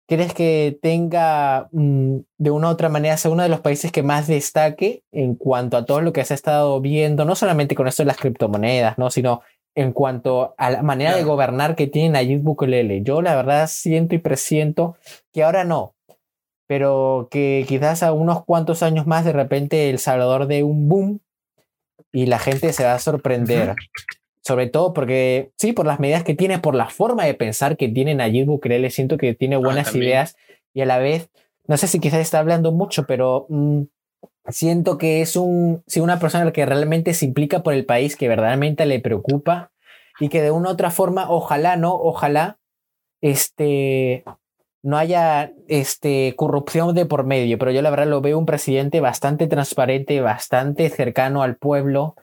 S1: ¿crees que tenga mm, de una u otra manera sea uno de los países que más destaque en cuanto a todo lo que se ha estado viendo, no solamente con esto de las criptomonedas, ¿no? sino en cuanto a la manera de gobernar que tiene Nayib Bukele? Yo la verdad siento y presiento que ahora no, pero que quizás a unos cuantos años más de repente El Salvador de un boom y la gente se va a sorprender. Sobre todo porque, sí, por las medidas que tiene, por la forma de pensar que tiene Nayib Bukele, siento que tiene ah, buenas ideas y a la vez, no sé si quizás está hablando mucho, pero mm, siento que es un, sí, una persona que realmente se implica por el país, que verdaderamente le preocupa y que de una u otra forma, ojalá, ¿no? Ojalá, este, no haya este, corrupción de por medio, pero yo la verdad lo veo un presidente bastante transparente, bastante cercano al pueblo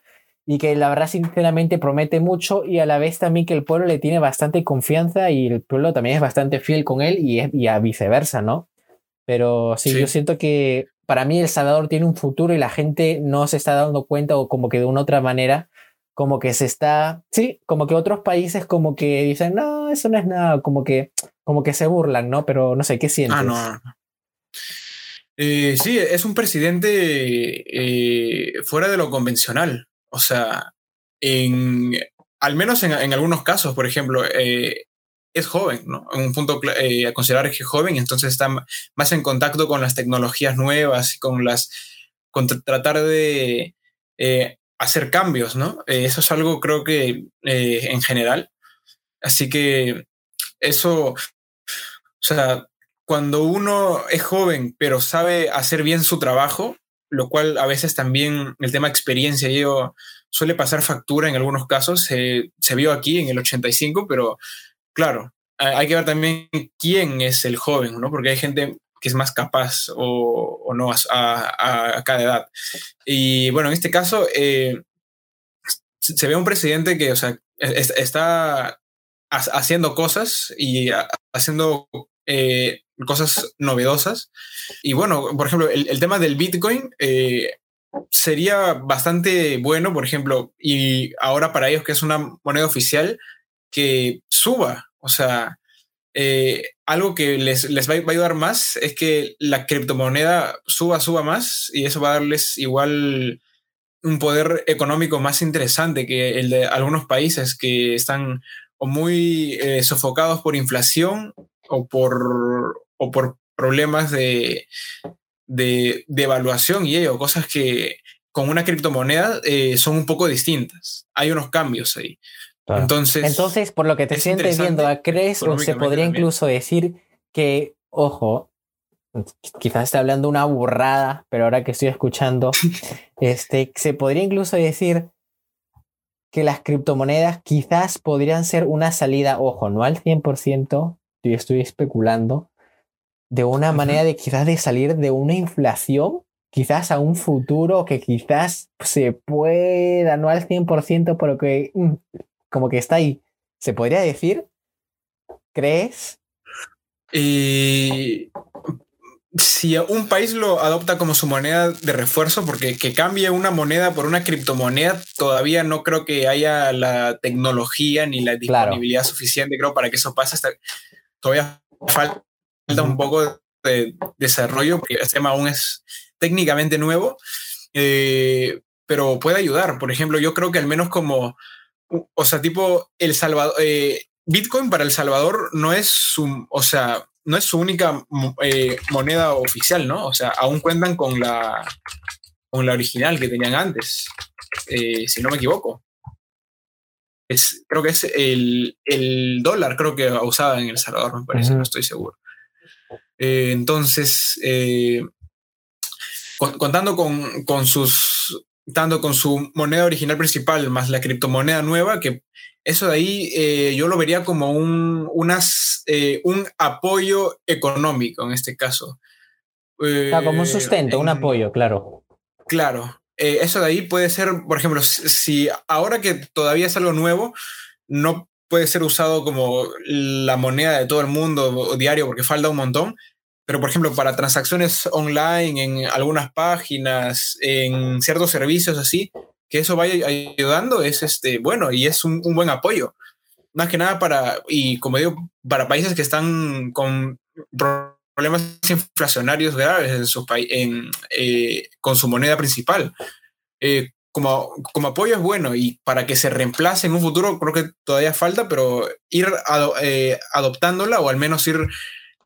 S1: y que la verdad sinceramente promete mucho y a la vez también que el pueblo le tiene bastante confianza y el pueblo también es bastante fiel con él y, y a viceversa, ¿no? Pero sí, yo siento que para mí El Salvador tiene un futuro y la gente no se está dando cuenta o como que de una otra manera, como que se está, sí, como que otros países como que dicen, no, eso no es nada, como que, como que se burlan, ¿no? Pero no sé, ¿qué sientes? Ah, no.
S2: Eh, sí, es un presidente eh, fuera de lo convencional. O sea, en, al menos en, en algunos casos, por ejemplo, eh, es joven, ¿no? En un punto eh, a considerar que es joven, entonces está más en contacto con las tecnologías nuevas y con las. con tratar de eh, hacer cambios, ¿no? Eh, eso es algo, creo que en general. Así que eso. O sea, cuando uno es joven, pero sabe hacer bien su trabajo, lo cual a veces también el tema experiencia y suele pasar factura en algunos casos. se vio aquí en el 85, pero claro, hay que ver también quién es el joven, ¿no? Porque hay gente que es más capaz o, no a, cada edad. Y bueno, en este caso, eh, se ve un presidente que, o sea, está haciendo cosas y haciendo eh, cosas novedosas. Y bueno, por ejemplo, el, tema del Bitcoin eh, sería bastante bueno, por ejemplo, y ahora para ellos que es una moneda oficial, que suba. O sea, eh, algo que les, les va, a ayudar más es que la criptomoneda suba, suba más y eso va a darles igual un poder económico más interesante que el de algunos países que están o muy eh, sofocados por inflación o por, o por problemas de, de, evaluación y ello, cosas que con una criptomoneda eh, son un poco distintas. Hay unos cambios ahí. Entonces,
S1: Entonces, por lo que te sientes viendo, ¿crees o se podría incluso decir que, ojo, quizás esté hablando una burrada, pero ahora que estoy escuchando, este, se podría incluso decir que las criptomonedas quizás podrían ser una salida, ojo, no al 100%, yo estoy especulando, de una manera de quizás de salir de una inflación, quizás a un futuro que quizás se pueda, no al 100%, pero que mm, como que está ahí. ¿Se podría decir? ¿Crees?
S2: Y si un país lo adopta como su moneda de refuerzo, porque que cambie una moneda por una criptomoneda, todavía no creo que haya la tecnología ni la disponibilidad suficiente, creo, para que eso pase. todavía falta un poco de desarrollo, porque el tema aún es técnicamente nuevo, eh, pero puede ayudar. Por ejemplo, yo creo que al menos como o sea, tipo, El Salvador, eh, Bitcoin para El Salvador no es su, o sea, no es su única eh, moneda oficial, ¿no? O sea, aún cuentan con la, con la original que tenían antes, eh, si no me equivoco. Es, creo que es el, dólar, creo que usaba en El Salvador, me parece, no estoy seguro. entonces, contando con, con, sus tanto con su moneda original principal más la criptomoneda nueva, que eso de ahí eh, yo lo vería como un, unas, eh, un apoyo económico en este caso.
S1: como un sustento, un apoyo, claro.
S2: Claro. Eh, eso de ahí puede ser, por ejemplo, si ahora que todavía es algo nuevo, no puede ser usado como la moneda de todo el mundo diario porque falta un montón, pero, por ejemplo, para transacciones online, en algunas páginas, en ciertos servicios así, que eso vaya ayudando es este, bueno y es un, buen apoyo. Más que nada para, y como digo, para países que están con problemas inflacionarios graves en su en, eh, con su moneda principal. Eh, como, como apoyo es bueno y para que se reemplace en un futuro creo que todavía falta, pero ir eh, adoptándola o al menos ir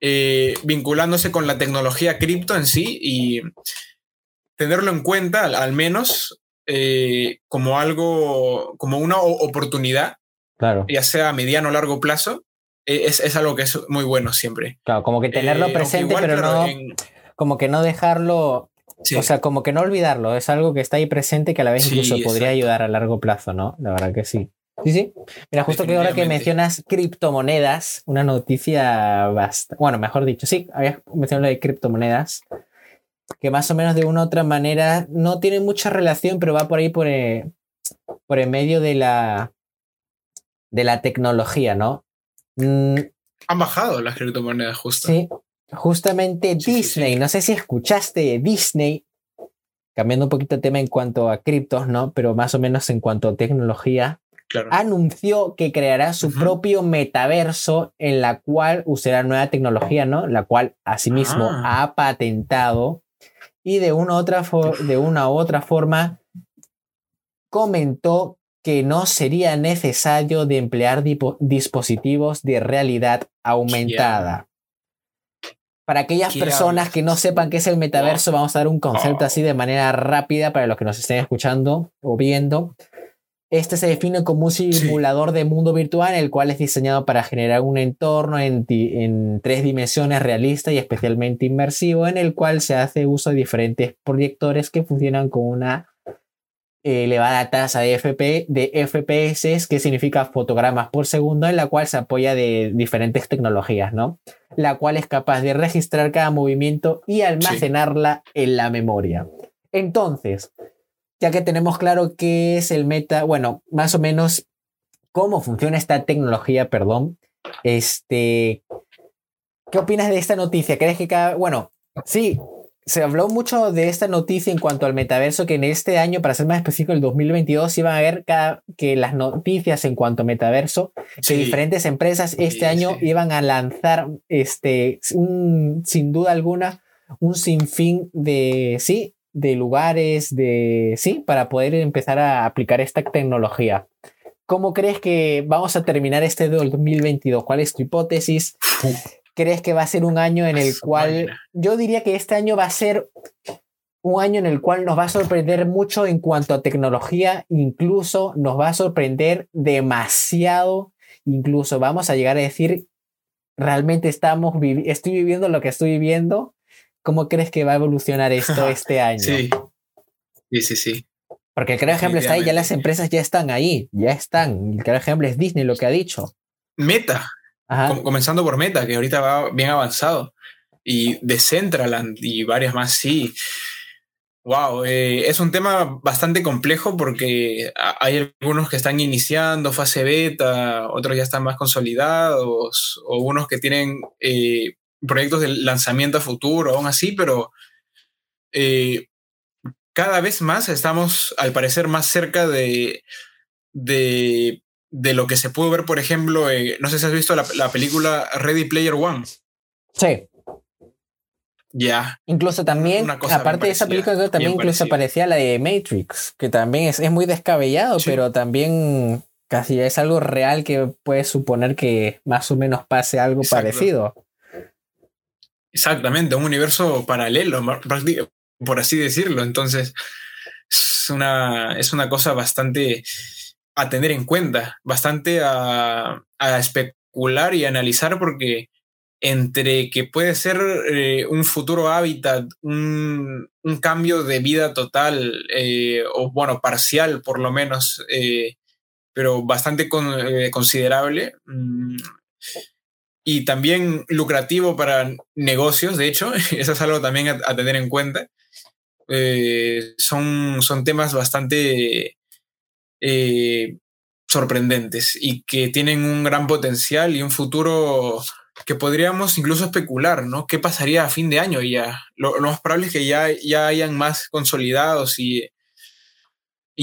S2: eh, vinculándose con la tecnología cripto en sí y tenerlo en cuenta al, menos eh, como algo, como una oportunidad,
S1: claro.
S2: ya sea a mediano o largo plazo, e, es, algo que es muy bueno siempre.
S1: Claro, como que tenerlo eh, presente, pero no, como que no dejarlo, o sea, como que no olvidarlo, es algo que está ahí presente que a la vez incluso podría ayudar a largo plazo, ¿no? La verdad que sí. Sí, sí. Mira, justo que ahora que mencionas criptomonedas, una noticia bastante. Bueno, mejor dicho, sí, habías mencionado lo de criptomonedas, que más o menos de una u otra manera no tiene mucha relación, pero va por ahí por, eh, por el medio de la, de la tecnología, ¿no?
S2: Mm. Han bajado las criptomonedas, justo.
S1: Sí, justamente Disney, no sé si escuchaste, Disney, cambiando un poquito de tema en cuanto a criptos, ¿no? Pero más o menos en cuanto a tecnología, anunció que creará su propio metaverso en la cual usará nueva tecnología, ¿no? La cual asimismo ah. ha patentado y de una, otra de una u otra forma comentó que no sería necesario de emplear dispositivos de realidad aumentada. Para aquellas personas que no sepan qué es el metaverso, vamos a dar un concepto así de manera rápida para los que nos estén escuchando o viendo. Este se define como un simulador de mundo virtual, el cual es diseñado para generar un entorno en, tres dimensiones realista y especialmente inmersivo, en el cual se hace uso de diferentes proyectores que funcionan con una elevada tasa de, FP, de FPS, que significa fotogramas por segundo, en la cual se apoya de diferentes tecnologías, ¿no? La cual es capaz de registrar cada movimiento y almacenarla en la memoria. Entonces, ya que tenemos claro qué es el meta, bueno, más o menos cómo funciona esta tecnología, perdón, este, ¿qué opinas de esta noticia? ¿Crees que cada, bueno, sí, se habló mucho de esta noticia en cuanto al metaverso, que en este año, para ser más específico, el 2022, iban a ver cada, que las noticias en cuanto a metaverso, que diferentes empresas este año iban a lanzar, este, sin duda alguna, un sinfín de, sí, de lugares, de, sí, para poder empezar a aplicar esta tecnología. ¿Cómo crees que vamos a terminar este 2022? ¿Cuál es tu hipótesis? ¿Crees que va a ser un año en el cual, yo diría que este año va a ser un año en el cual nos va a sorprender mucho en cuanto a tecnología, incluso nos va a sorprender demasiado, incluso vamos a llegar a decir, realmente estamos, estoy viviendo lo que estoy viviendo ¿Cómo crees que va a evolucionar esto este año?
S2: Sí, sí, sí. sí.
S1: Porque el claro ejemplo está ahí, ya las empresas ya están ahí, ya están. El claro ejemplo es Disney, lo que ha dicho.
S2: Meta, comenzando por Meta, que ahorita va bien avanzado. Y Decentraland y varias más, sí. Wow, eh, es un tema bastante complejo porque hay algunos que están iniciando fase beta, otros ya están más consolidados, o unos que tienen eh, proyectos de lanzamiento a futuro, aún así, pero eh, cada vez más estamos, al parecer, más cerca de, de, lo que se pudo ver, por ejemplo, no sé si has visto la, película Ready Player One.
S1: Sí.
S2: Ya.
S1: Incluso también, aparte de esa película, también incluso aparecía la de Matrix, que también es, muy descabellado, pero también casi es algo real que puede suponer que más o menos pase algo parecido.
S2: Exactamente, un universo paralelo, por así decirlo. Entonces, es una, es una cosa bastante a tener en cuenta, bastante a, especular y analizar porque entre que puede ser eh, un futuro hábitat, un, cambio de vida total, eh, o bueno, parcial por lo menos, eh, pero bastante considerable, mm, y también lucrativo para negocios, de hecho, eso es algo también a, tener en cuenta. Eh, son, son temas bastante eh, sorprendentes y que tienen un gran potencial y un futuro que podríamos incluso especular, ¿no? ¿Qué pasaría a fin de año ya? Lo, lo más probable es que ya, ya hayan más consolidados y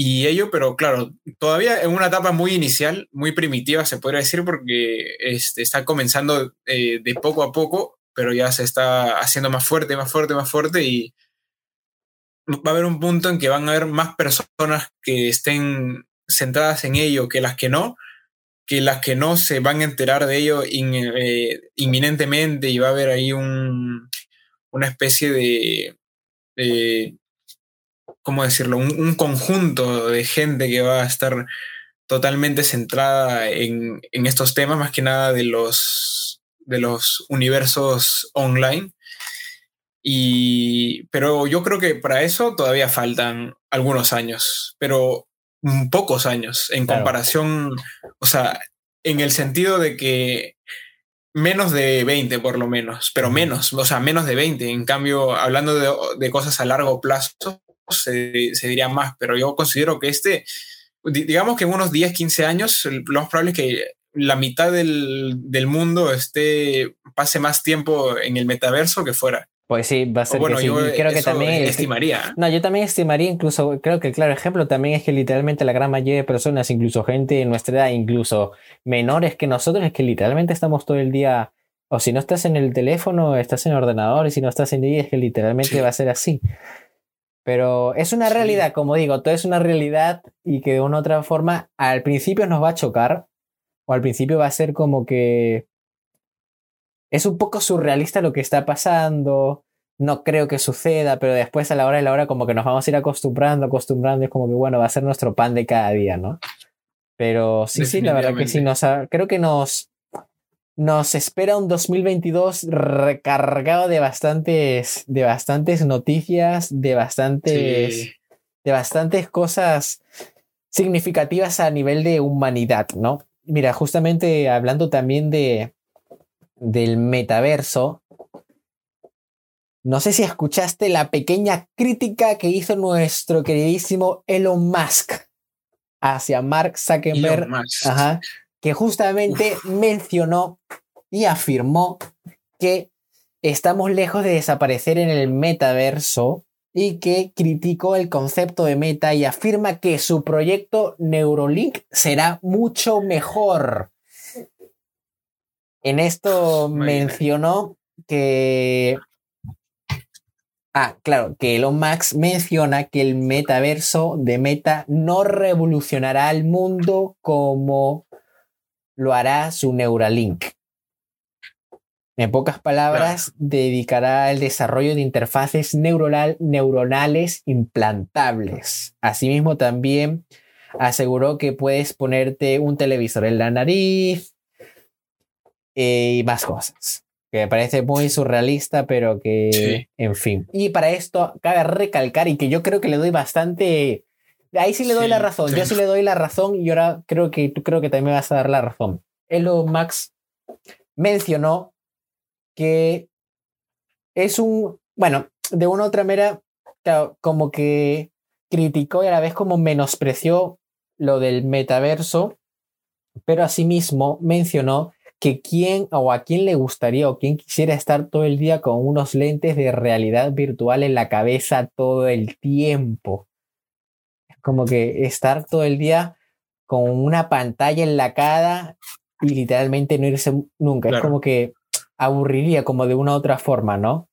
S2: y ello, pero claro, todavía en una etapa muy inicial, muy primitiva, se podría decir, porque este, está comenzando eh, de poco a poco, pero ya se está haciendo más fuerte, más fuerte, más fuerte y va a haber un punto en que van a haber más personas que estén centradas en ello que las que no, que las que no se van a enterar de ello eh, inminentemente y va a haber ahí un, una especie de, de ¿cómo decirlo? Un, conjunto de gente que va a estar totalmente centrada en, estos temas, más que nada de los, de los universos online. Y, pero yo creo que para eso todavía faltan algunos años. Pero pocos años en comparación, o sea, en el sentido de que menos de 20 por lo menos, pero menos, o sea, menos de 20. En cambio, hablando de, de cosas a largo plazo, se, se, diría más, pero yo considero que este, digamos que en unos 10, 15 años, lo más probable es que la mitad del, del mundo esté, pase más tiempo en el metaverso que fuera.
S1: Pues sí, va a ser bueno, que Yo creo que también
S2: estimaría.
S1: No, yo también estimaría incluso, creo que el claro ejemplo también es que literalmente la gran mayoría de personas, incluso gente de nuestra edad, incluso menores que nosotros, es que literalmente estamos todo el día, o si no estás en el teléfono, estás en el ordenador, y si no estás en día, es que literalmente va a ser así. Pero es una realidad, como digo, todo es una realidad y que de una u otra forma al principio nos va a chocar, o al principio va a ser como que es un poco surrealista lo que está pasando. No creo que suceda, pero después a la hora de la hora como que nos vamos a ir acostumbrando, acostumbrando, es como que bueno, va a ser nuestro pan de cada día, ¿no? Pero sí, sí, la verdad que sí, nos creo que nos, nos espera un 2022 recargado de bastantes, de bastantes noticias, de bastantes, de bastantes cosas significativas a nivel de humanidad, ¿no? Mira, justamente hablando también de, del metaverso, no sé si escuchaste la pequeña crítica que hizo nuestro queridísimo Elon Musk hacia Mark Zuckerberg, que justamente mencionó y afirmó que estamos lejos de desaparecer en el metaverso y que criticó el concepto de meta y afirma que su proyecto Neurolink será mucho mejor. En esto mencionó que... Ah, claro, que Elon Musk menciona que el metaverso de Meta no revolucionará al mundo como lo hará su Neuralink. En pocas palabras, dedicará al desarrollo de interfaces neuronales implantables. Asimismo, también aseguró que puedes ponerte un televisor en la nariz, eh, y más cosas. Que me parece muy surrealista, pero que, en fin. Y para esto cabe recalcar y que yo creo que le doy bastante... Ahí sí le doy la razón, yo sí le doy la razón y ahora creo que tú creo que también me vas a dar la razón. Elon Max mencionó que es un, bueno, de una u otra manera, como que criticó y a la vez como menospreció lo del metaverso, pero asimismo mencionó que quién o a quién le gustaría o quién quisiera estar todo el día con unos lentes de realidad virtual en la cabeza todo el tiempo. Como que estar todo el día con una pantalla en la cara y literalmente no irse nunca. Es como que aburriría como de una u otra forma, ¿no?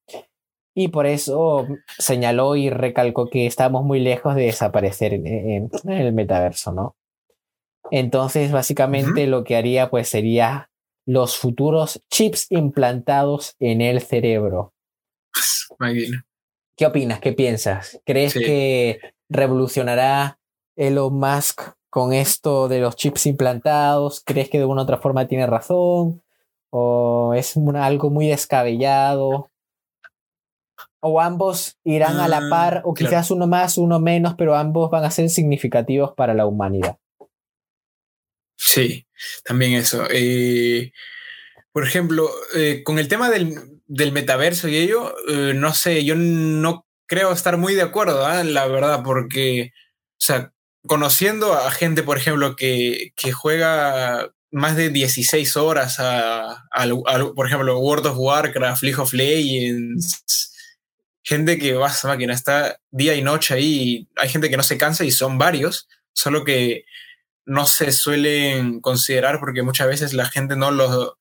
S1: Y por eso señaló y recalcó que estamos muy lejos de desaparecer en, el metaverso, ¿no? Entonces, básicamente lo que haría pues sería los futuros chips implantados en el cerebro. ¿Qué opinas? ¿Qué piensas? ¿Crees que revolucionará Elon Musk con esto de los chips implantados? ¿Crees que de una u otra forma tiene razón? ¿O es algo muy descabellado? ¿O ambos irán a la ah, par? ¿O quizás uno más, uno menos, pero ambos van a ser significativos para la humanidad?
S2: Sí, también eso. Eh, por ejemplo, eh, con el tema del, metaverso y ello, eh, no sé, yo no creo estar muy de acuerdo, ¿ah? la verdad, porque, o sea, conociendo a gente, por ejemplo, que, juega más de 16 horas a, por ejemplo, World of Warcraft, League of Legends, gente que va a máquina, está día y noche ahí, hay gente que no se cansa y son varios, solo que no se suelen considerar porque muchas veces la gente no los,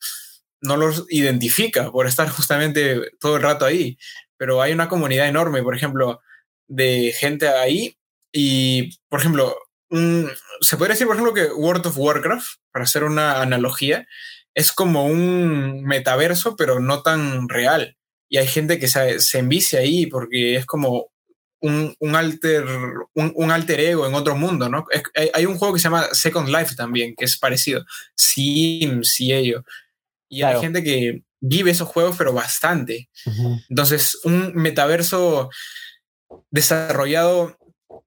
S2: no los identifica por estar justamente todo el rato ahí. Pero hay una comunidad enorme, por ejemplo, de gente ahí. Y, por ejemplo, se podría decir, por ejemplo, que World of Warcraft, para hacer una analogía, es como un metaverso, pero no tan real. Y hay gente que se, se envicia ahí porque es como un, alter, un, alter ego en otro mundo, ¿no? hay, un juego que se llama Second Life también, que es parecido. Sims y ello. Y hay gente que vive esos juegos, pero bastante. Entonces, un metaverso desarrollado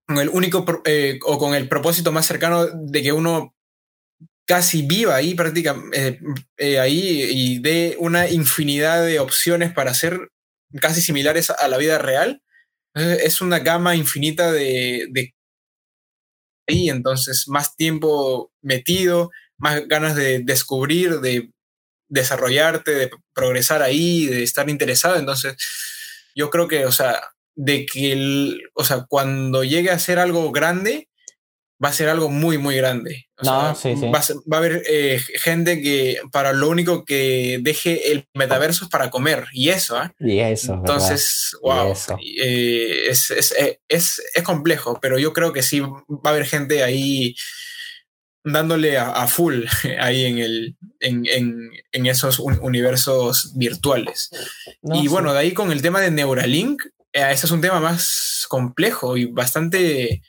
S2: con el único eh, o con el propósito más cercano de que uno casi viva ahí prácticamente eh, ahí y dé una infinidad de opciones para hacer casi similares a la vida real. Es una gama infinita de, de ahí, entonces más tiempo metido, más ganas de descubrir, de desarrollarte, de progresar ahí, de estar interesado. Entonces, yo creo que, o sea, de que, el, o sea, cuando llegue a ser algo grande, va a ser algo muy, muy grande. Va, a haber eh, gente que para lo único que deje el metaverso es para comer. Y eso, ¿ah?
S1: Y eso.
S2: Entonces, wow. Eh, es, es, eh, es, es, complejo, pero yo creo que sí va a haber gente ahí dándole a, full ahí en, el, en, en, en esos universos virtuales. y bueno, de ahí con el tema de Neuralink, ese es un tema más complejo y bastante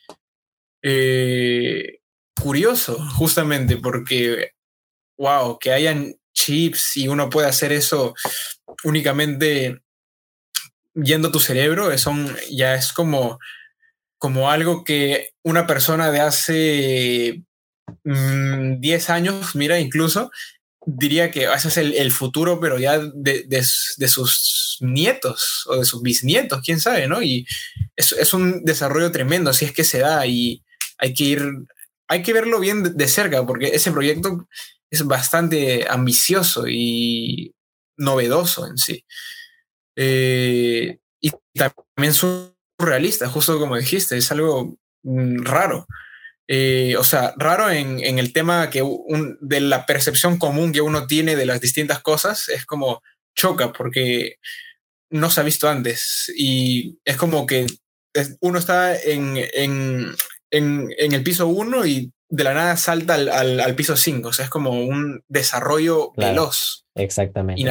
S2: eh, curioso, justamente, porque, wow, que hayan chips y uno puede hacer eso únicamente yendo a tu cerebro, eso ya es como, como algo que una persona de hace 10 mm, años, mira, incluso, diría que ese es el, futuro, pero ya de, de, sus nietos o de sus bisnietos, quién sabe, ¿no? Y es, es, un desarrollo tremendo, si es que se da, y hay que ir, hay que verlo bien de, cerca, porque ese proyecto es bastante ambicioso y novedoso en sí. Eh, y también surrealista, justo como dijiste, es algo mm, raro. Eh, o sea, raro en, en el tema que de la percepción común que uno tiene de las distintas cosas, es como choca porque no se ha visto antes y es como que uno está en, en, en, el piso 1 y de la nada salta al, al, piso 5. O sea, es como un desarrollo veloz.
S1: Exactamente.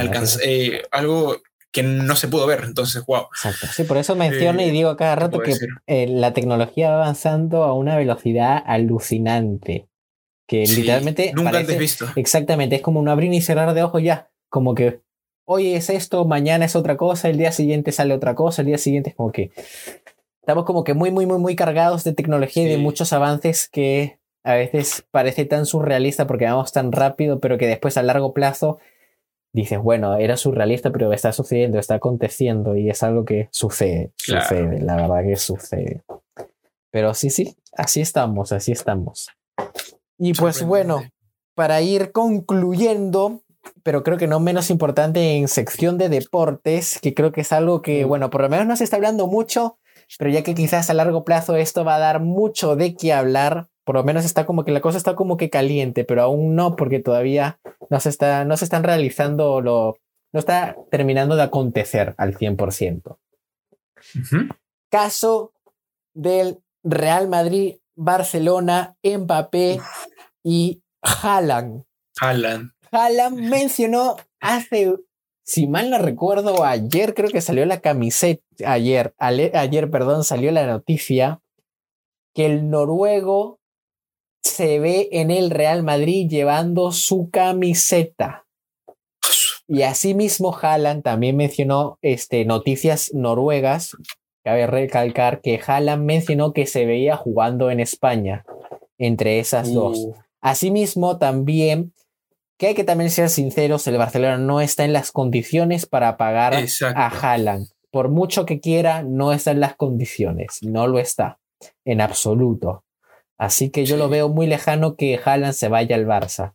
S2: Eh, algo que no se pudo ver. Entonces, wow.
S1: Exacto. Sí, por eso menciono y eh, digo cada rato que eh, la tecnología va avanzando a una velocidad alucinante. Que literalmente.
S2: Nunca antes visto.
S1: Exactamente. Es como un abrir y cerrar de ojos ya. Como que hoy es esto, mañana es otra cosa, el día siguiente sale otra cosa, el día siguiente es como que estamos como que muy, muy, muy, muy cargados de tecnología y de muchos avances que a veces parece tan surrealista porque vamos tan rápido, pero que después a largo plazo dices, bueno, era surrealista, pero está sucediendo, está aconteciendo y es algo que sucede, sucede, la verdad que sucede. Pero sí, sí, así estamos, así estamos. Y pues bueno, para ir concluyendo, pero creo que no menos importante en sección de deportes, que creo que es algo que, bueno, por lo menos no se está hablando mucho, pero ya que quizás a largo plazo esto va a dar mucho de qué hablar, por lo menos está como que la cosa está como que caliente, pero aún no, porque todavía no se, está, no se están realizando lo, no está terminando de acontecer al 100%. Caso del Real Madrid, Barcelona, Mbappé y Haaland.
S2: Haaland.
S1: Haaland mencionó hace si mal no recuerdo, ayer creo que salió la camiseta, ayer, ayer, perdón, salió la noticia que el noruego se ve en el Real Madrid llevando su camiseta. Y asimismo, Haaland también mencionó este, noticias noruegas. Cabe recalcar que Haaland mencionó que se veía jugando en España, entre esas dos. Uh. Asimismo, también que hay que también ser sinceros, el Barcelona no está en las condiciones para pagar a Haaland. Por mucho que quiera, no está en las condiciones, no lo está, en absoluto. Así que yo lo veo muy lejano que Haaland se vaya al Barça.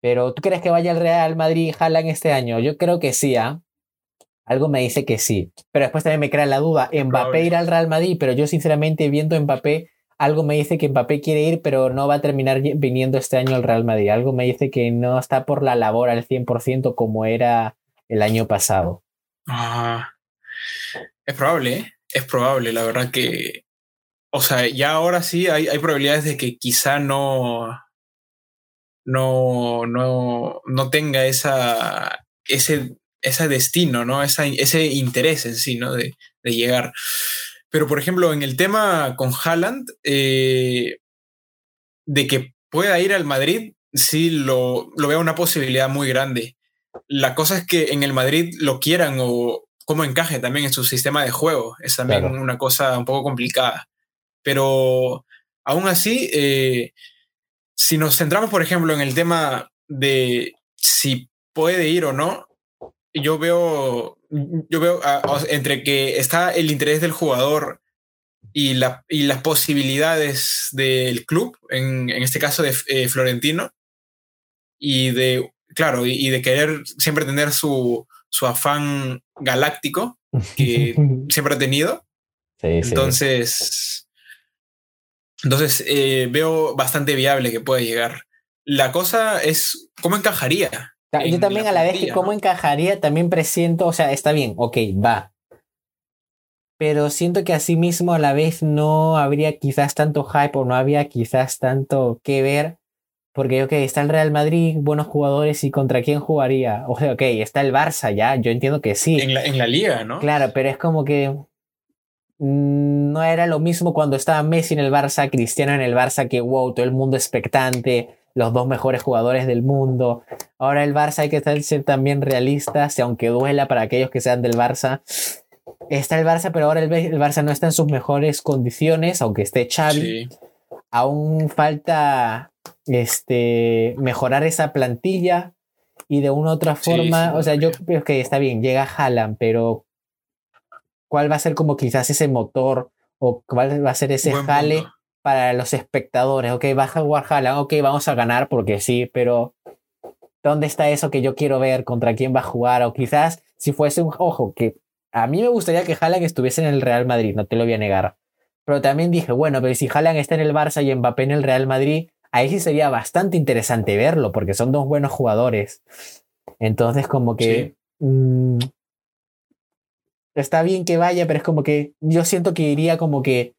S1: Pero ¿tú crees que vaya al Real Madrid Haaland este año? Yo creo que sí, ¿ah? Algo me dice que sí. Pero después también me crea la duda, Mbappé irá al Real Madrid, pero yo sinceramente viendo Mbappé algo me dice que Mbappé quiere ir, pero no va a terminar viniendo este año al Real Madrid. Algo me dice que no está por la labor al 100% como era el año pasado.
S2: Ah, es probable, ¿eh? es probable, la verdad que, o sea, ya ahora sí hay, hay probabilidades de que quizá no, no, no, no tenga esa, ese, ese destino, ¿no? Esa, ese interés en sí, ¿no? De, de llegar. Pero, por ejemplo, en el tema con Haaland, eh, de que pueda ir al Madrid, sí lo, lo veo una posibilidad muy grande. La cosa es que en el Madrid lo quieran o cómo encaje también en su sistema de juego. Es también una cosa un poco complicada. Pero aún así, eh, si nos centramos, por ejemplo, en el tema de si puede ir o no, yo veo, yo veo entre que está el interés del jugador y, la, y las posibilidades del club, en, en este caso de eh, Florentino, y de, claro, y, de querer siempre tener su, su afán galáctico que siempre ha tenido. entonces, entonces eh, veo bastante viable que pueda llegar. La cosa es cómo encajaría.
S1: Yo también a la vez que cómo encajaría, también presiento, o sea, está bien, ok, va. Pero siento que así mismo a la vez no habría quizás tanto hype o no había quizás tanto que ver. Porque, ok, está el Real Madrid, buenos jugadores, ¿y contra quién jugaría? O sea, ok, está el Barça ya, yo entiendo que sí.
S2: En la, en la liga, ¿no?
S1: Claro, pero es como que no era lo mismo cuando estaba Messi en el Barça, Cristiano en el Barça, que wow, todo el mundo expectante, los dos mejores jugadores del mundo. Ahora el Barça hay que ser también realistas, y aunque duela para aquellos que sean del Barça, está el Barça, pero ahora el, Barça no está en sus mejores condiciones, aunque esté Xavi. Aún falta este, mejorar esa plantilla y de una u otra forma, o sea, yo creo que está bien, llega Haaland, pero ¿cuál va a ser como quizás ese motor o cuál va a ser ese jale para los espectadores. Ok, baja Warhala, ok, vamos a ganar porque sí, pero ¿dónde está eso que yo quiero ver? ¿Contra quién va a jugar? O quizás si fuese un ojo, que a mí me gustaría que Haaland estuviese en el Real Madrid, no te lo voy a negar. Pero también dije, bueno, pero si Haaland está en el Barça y Mbappé en el Real Madrid, ahí sí sería bastante interesante verlo, porque son dos buenos jugadores. Entonces, como que. Mm, está bien que vaya, pero es como que yo siento que iría como que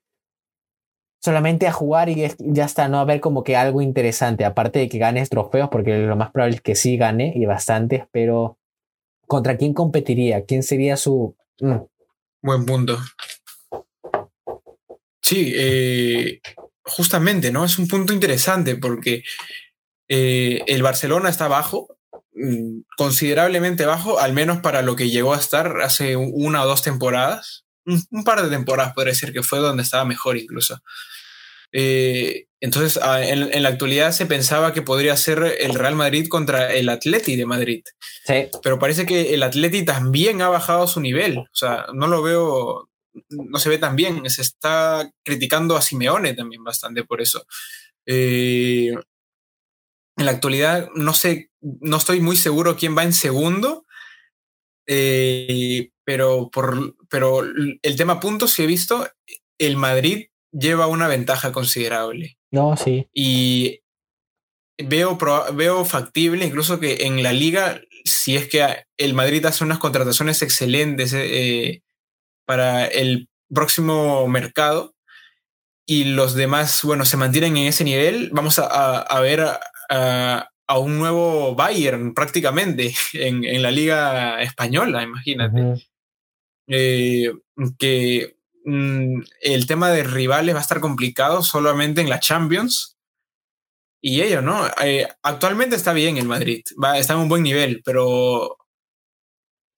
S1: solamente a jugar y ya está, no a ver como que algo interesante, aparte de que ganes trofeos, porque lo más probable es que sí gane y bastantes, pero ¿contra quién competiría? ¿Quién sería su... Mm?
S2: Buen punto. Sí, eh, justamente, ¿no? Es un punto interesante porque eh, el Barcelona está bajo, mm, considerablemente bajo, al menos para lo que llegó a estar hace una o dos temporadas un, par de temporadas podría decir que fue donde estaba mejor incluso. Eh, entonces, ah, en, la actualidad se pensaba que podría ser el Real Madrid contra el Atleti de Madrid.
S1: Sí.
S2: Pero parece que el Atleti también ha bajado su nivel. O sea, no lo veo, no se ve tan bien. Se está criticando a Simeone también bastante por eso. Eh, en la actualidad, no sé, no estoy muy seguro quién va en segundo. Eh, pero, por, pero el tema puntos, si he visto, el Madrid lleva una ventaja considerable.
S1: No, sí.
S2: Y veo, veo factible incluso que en la liga, si es que el Madrid hace unas contrataciones excelentes eh, para el próximo mercado y los demás, bueno, se mantienen en ese nivel, vamos a, ver a, un nuevo Bayern prácticamente en, la liga española, imagínate. Eh, que mm, el tema de rivales va a estar complicado solamente en la Champions. Y ello, ¿no? Eh, actualmente está bien el Madrid, va, está en un buen nivel, pero,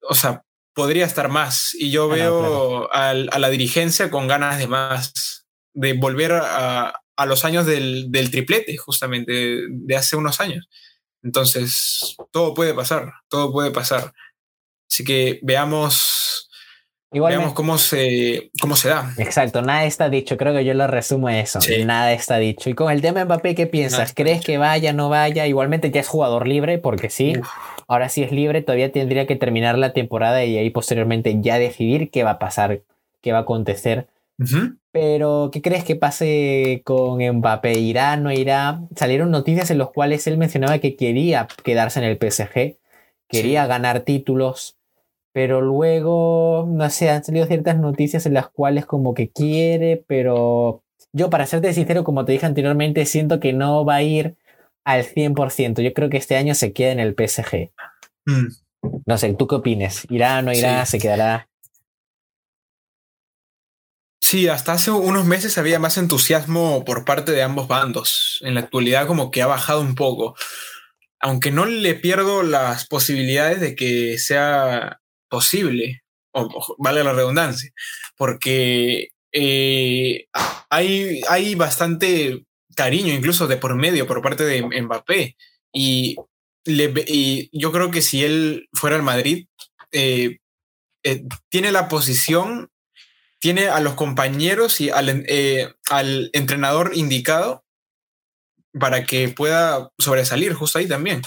S2: o sea, podría estar más. Y yo ah, veo a, la dirigencia con ganas de más, de volver a, a los años del, del, triplete, justamente, de hace unos años. Entonces, todo puede pasar, todo puede pasar. Así que veamos Veamos cómo se, cómo se da.
S1: Exacto, nada está dicho. Creo que yo lo resumo eso. Nada está dicho. Y con el tema de Mbappé, ¿qué piensas? ¿Crees que vaya, no vaya? Igualmente ya es jugador libre, porque sí. Ahora sí es libre, todavía tendría que terminar la temporada y ahí posteriormente ya decidir qué va a pasar, qué va a acontecer. Pero, ¿qué crees que pase con Mbappé? ¿Irá, no irá? Salieron noticias en las cuales él mencionaba que quería quedarse en el PSG, quería ganar títulos pero luego, no sé, han salido ciertas noticias en las cuales como que quiere, pero yo para serte sincero, como te dije anteriormente, siento que no va a ir al 100%. Yo creo que este año se queda en el PSG. Mm. No sé, ¿tú qué opinas? ¿Irá, no irá, se quedará?
S2: Sí, hasta hace unos meses había más entusiasmo por parte de ambos bandos. En la actualidad como que ha bajado un poco. Aunque no le pierdo las posibilidades de que sea posible, vale la redundancia, porque eh, hay, hay bastante cariño incluso de por medio por parte de Mbappé. Y, y yo creo que si él fuera al Madrid, eh, eh, tiene la posición, tiene a los compañeros y al, al entrenador indicado para que pueda sobresalir justo ahí también.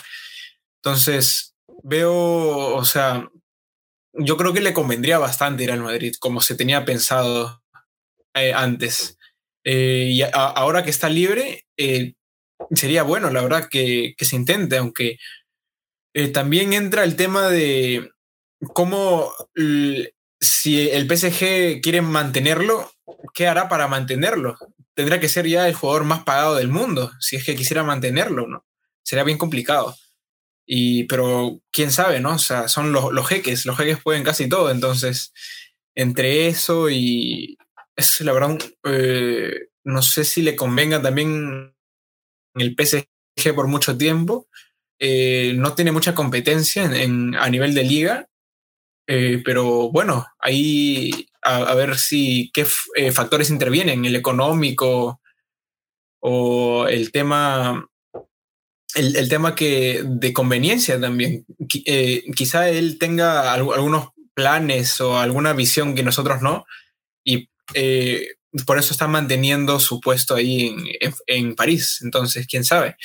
S2: Entonces, veo, o sea, yo creo que le convendría bastante ir al Madrid, como se tenía pensado eh, antes. Eh, y ahora que está libre, eh, sería bueno, la verdad, que, que se intente, aunque también entra el tema de cómo si el PSG quiere mantenerlo, ¿qué hará para mantenerlo? Tendrá que ser ya el jugador más pagado del mundo, si es que quisiera mantenerlo, ¿no? Sería bien complicado. Y, pero quién sabe, ¿no? O sea, son los, los jeques, los jeques pueden casi todo, entonces, entre eso y es la verdad, eh, no sé si le convenga también el PSG por mucho tiempo. Eh, no tiene mucha competencia en, a nivel de liga, eh, pero bueno, ahí a, ver si qué factores intervienen, el económico o el tema el, tema que de conveniencia también. Eh, quizá él tenga algunos planes o alguna visión que nosotros no, y eh, por eso está manteniendo su puesto ahí en, París. Entonces, quién sabe.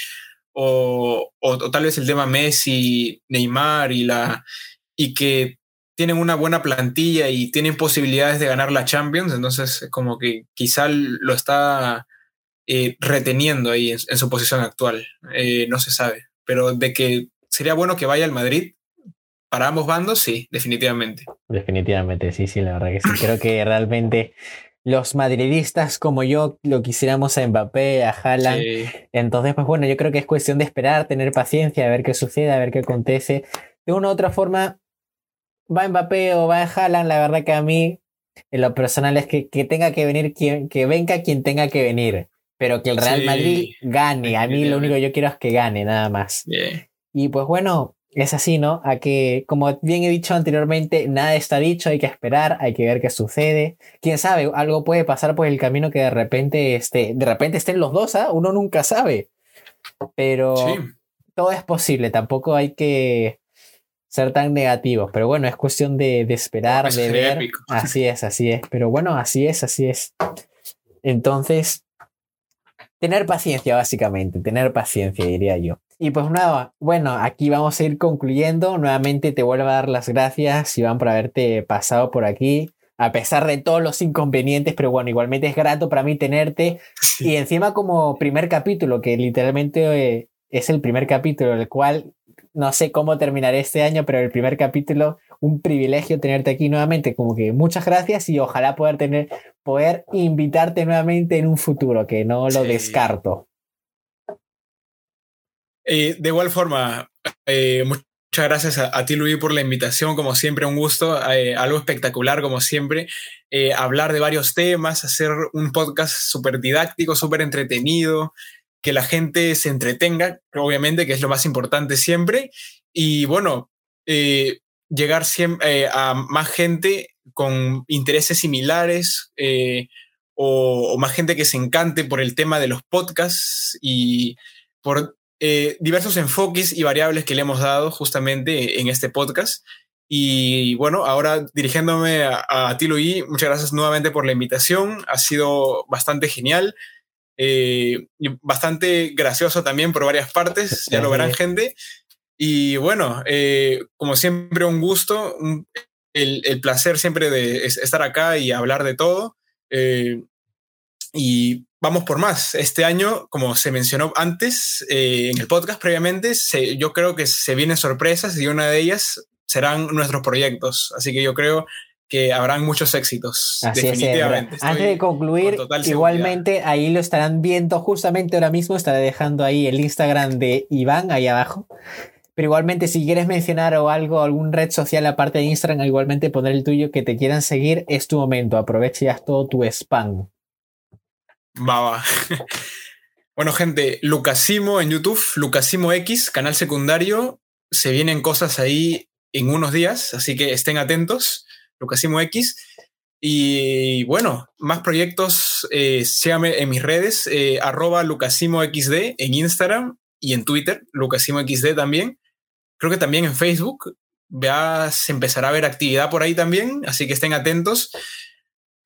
S2: O, tal vez el tema Messi, Neymar y, la, y que tienen una buena plantilla y tienen posibilidades de ganar la Champions, entonces como que quizá lo está eh, reteniendo ahí en, su posición actual. Eh, no se sabe. Pero de que sería bueno que vaya al Madrid para ambos bandos, sí, definitivamente.
S1: Definitivamente, sí, sí, la verdad que sí. Creo que realmente los madridistas como yo lo quisiéramos a Mbappé, a Haaland. Entonces, pues bueno, yo creo que es cuestión de esperar, tener paciencia, a ver qué sucede, a ver qué acontece. De una u otra forma, va Mbappé o va Haaland, la verdad que a mí, en lo personal, es que, que tenga que venir quien, que venga quien tenga que venir pero que el Real Madrid gane. A mí lo único que yo quiero es que gane, nada más. Y pues bueno, es así, ¿no? A que, como bien he dicho anteriormente, nada está dicho, hay que esperar, hay que ver qué sucede. Quién sabe, algo puede pasar por el camino que de repente, esté, de repente estén los dos, ¿ah? Uno nunca sabe. Pero todo es posible, tampoco hay que ser tan negativos. Pero bueno, es cuestión de, esperar, de ver. Así es, así es. Pero bueno, así es, así es. Entonces, tener paciencia, básicamente, tener paciencia, diría yo. Y pues nada, bueno, aquí vamos a ir concluyendo. Nuevamente te vuelvo a dar las gracias, Iván, por haberte pasado por aquí, a pesar de todos los inconvenientes, pero bueno, igualmente es grato para mí tenerte. Y encima como primer capítulo, que literalmente eh, es el primer capítulo, el cual no sé cómo terminaré este año, pero el primer capítulo un privilegio tenerte aquí nuevamente. Como que muchas gracias y ojalá poder tener, poder invitarte nuevamente en un futuro, que no lo descarto.
S2: Eh, de igual forma, eh, muchas gracias a, ti, Luis, por la invitación. Como siempre, un gusto, eh, algo espectacular, como siempre. hablar de varios temas, hacer un podcast súper didáctico, súper entretenido, que la gente se entretenga, obviamente, que es lo más importante siempre. Y bueno, llegar siempre, eh, a más gente con intereses similares eh, o, más gente que se encante por el tema de los podcasts y por eh, diversos enfoques y variables que le hemos dado justamente en este podcast. Y bueno, ahora dirigiéndome a, ti, Luis, muchas gracias nuevamente por la invitación. Ha sido bastante genial. Y bastante gracioso también por varias partes, ya lo verán gente. Y bueno, eh, como siempre, un gusto, el, placer siempre de estar acá y hablar de todo. Eh, y vamos por más. Este año, como se mencionó antes en el podcast previamente, yo creo que se vienen sorpresas y una de ellas serán nuestros proyectos. Así que yo creo que habrán muchos éxitos. definitivamente.
S1: Antes de concluir, igualmente ahí lo estarán viendo justamente ahora mismo. Estaré dejando ahí el Instagram de Iván ahí abajo. Pero igualmente, si quieres mencionar o algo, algún red social aparte de Instagram, igualmente poner el tuyo que te quieran seguir, es tu momento. Aprovecha ya todo tu spam.
S2: Va, va. bueno, gente, Lucasimo en YouTube, Lucasimo X, canal secundario. Se vienen cosas ahí en unos días, así que estén atentos. Lucasimo X. Y bueno, más proyectos, eh, síganme en mis redes, eh, arroba lucasimoxd en Instagram y en Twitter, lucasimoxd también. Creo que también en Facebook. Ya se empezará a ver actividad por ahí también, así que estén atentos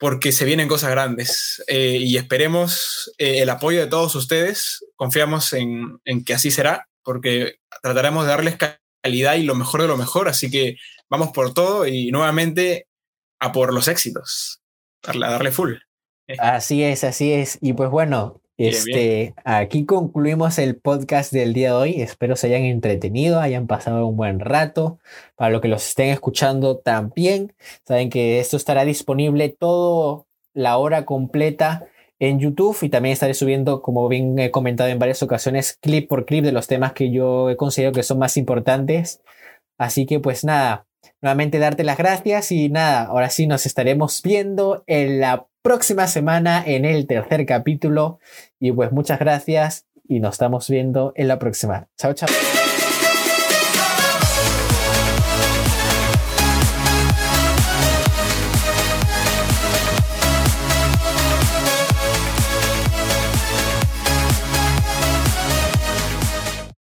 S2: porque se vienen cosas grandes eh, y esperemos eh, el apoyo de todos ustedes. Confiamos en, en que así será, porque trataremos de darles calidad y lo mejor de lo mejor, así que vamos por todo y nuevamente a por los éxitos, darle, a darle full.
S1: Así es, así es. Y pues bueno, este, aquí concluimos el podcast del día de hoy. Espero se hayan entretenido, hayan pasado un buen rato. Para los que los estén escuchando también, saben que esto estará disponible todo la hora completa en YouTube y también estaré subiendo, como bien he comentado en varias ocasiones, clip por clip de los temas que yo he considerado que son más importantes. Así que pues nada, nuevamente darte las gracias y nada, ahora sí nos estaremos viendo en la próxima semana en el tercer capítulo y pues muchas gracias y nos estamos viendo en la próxima. Chao, chao.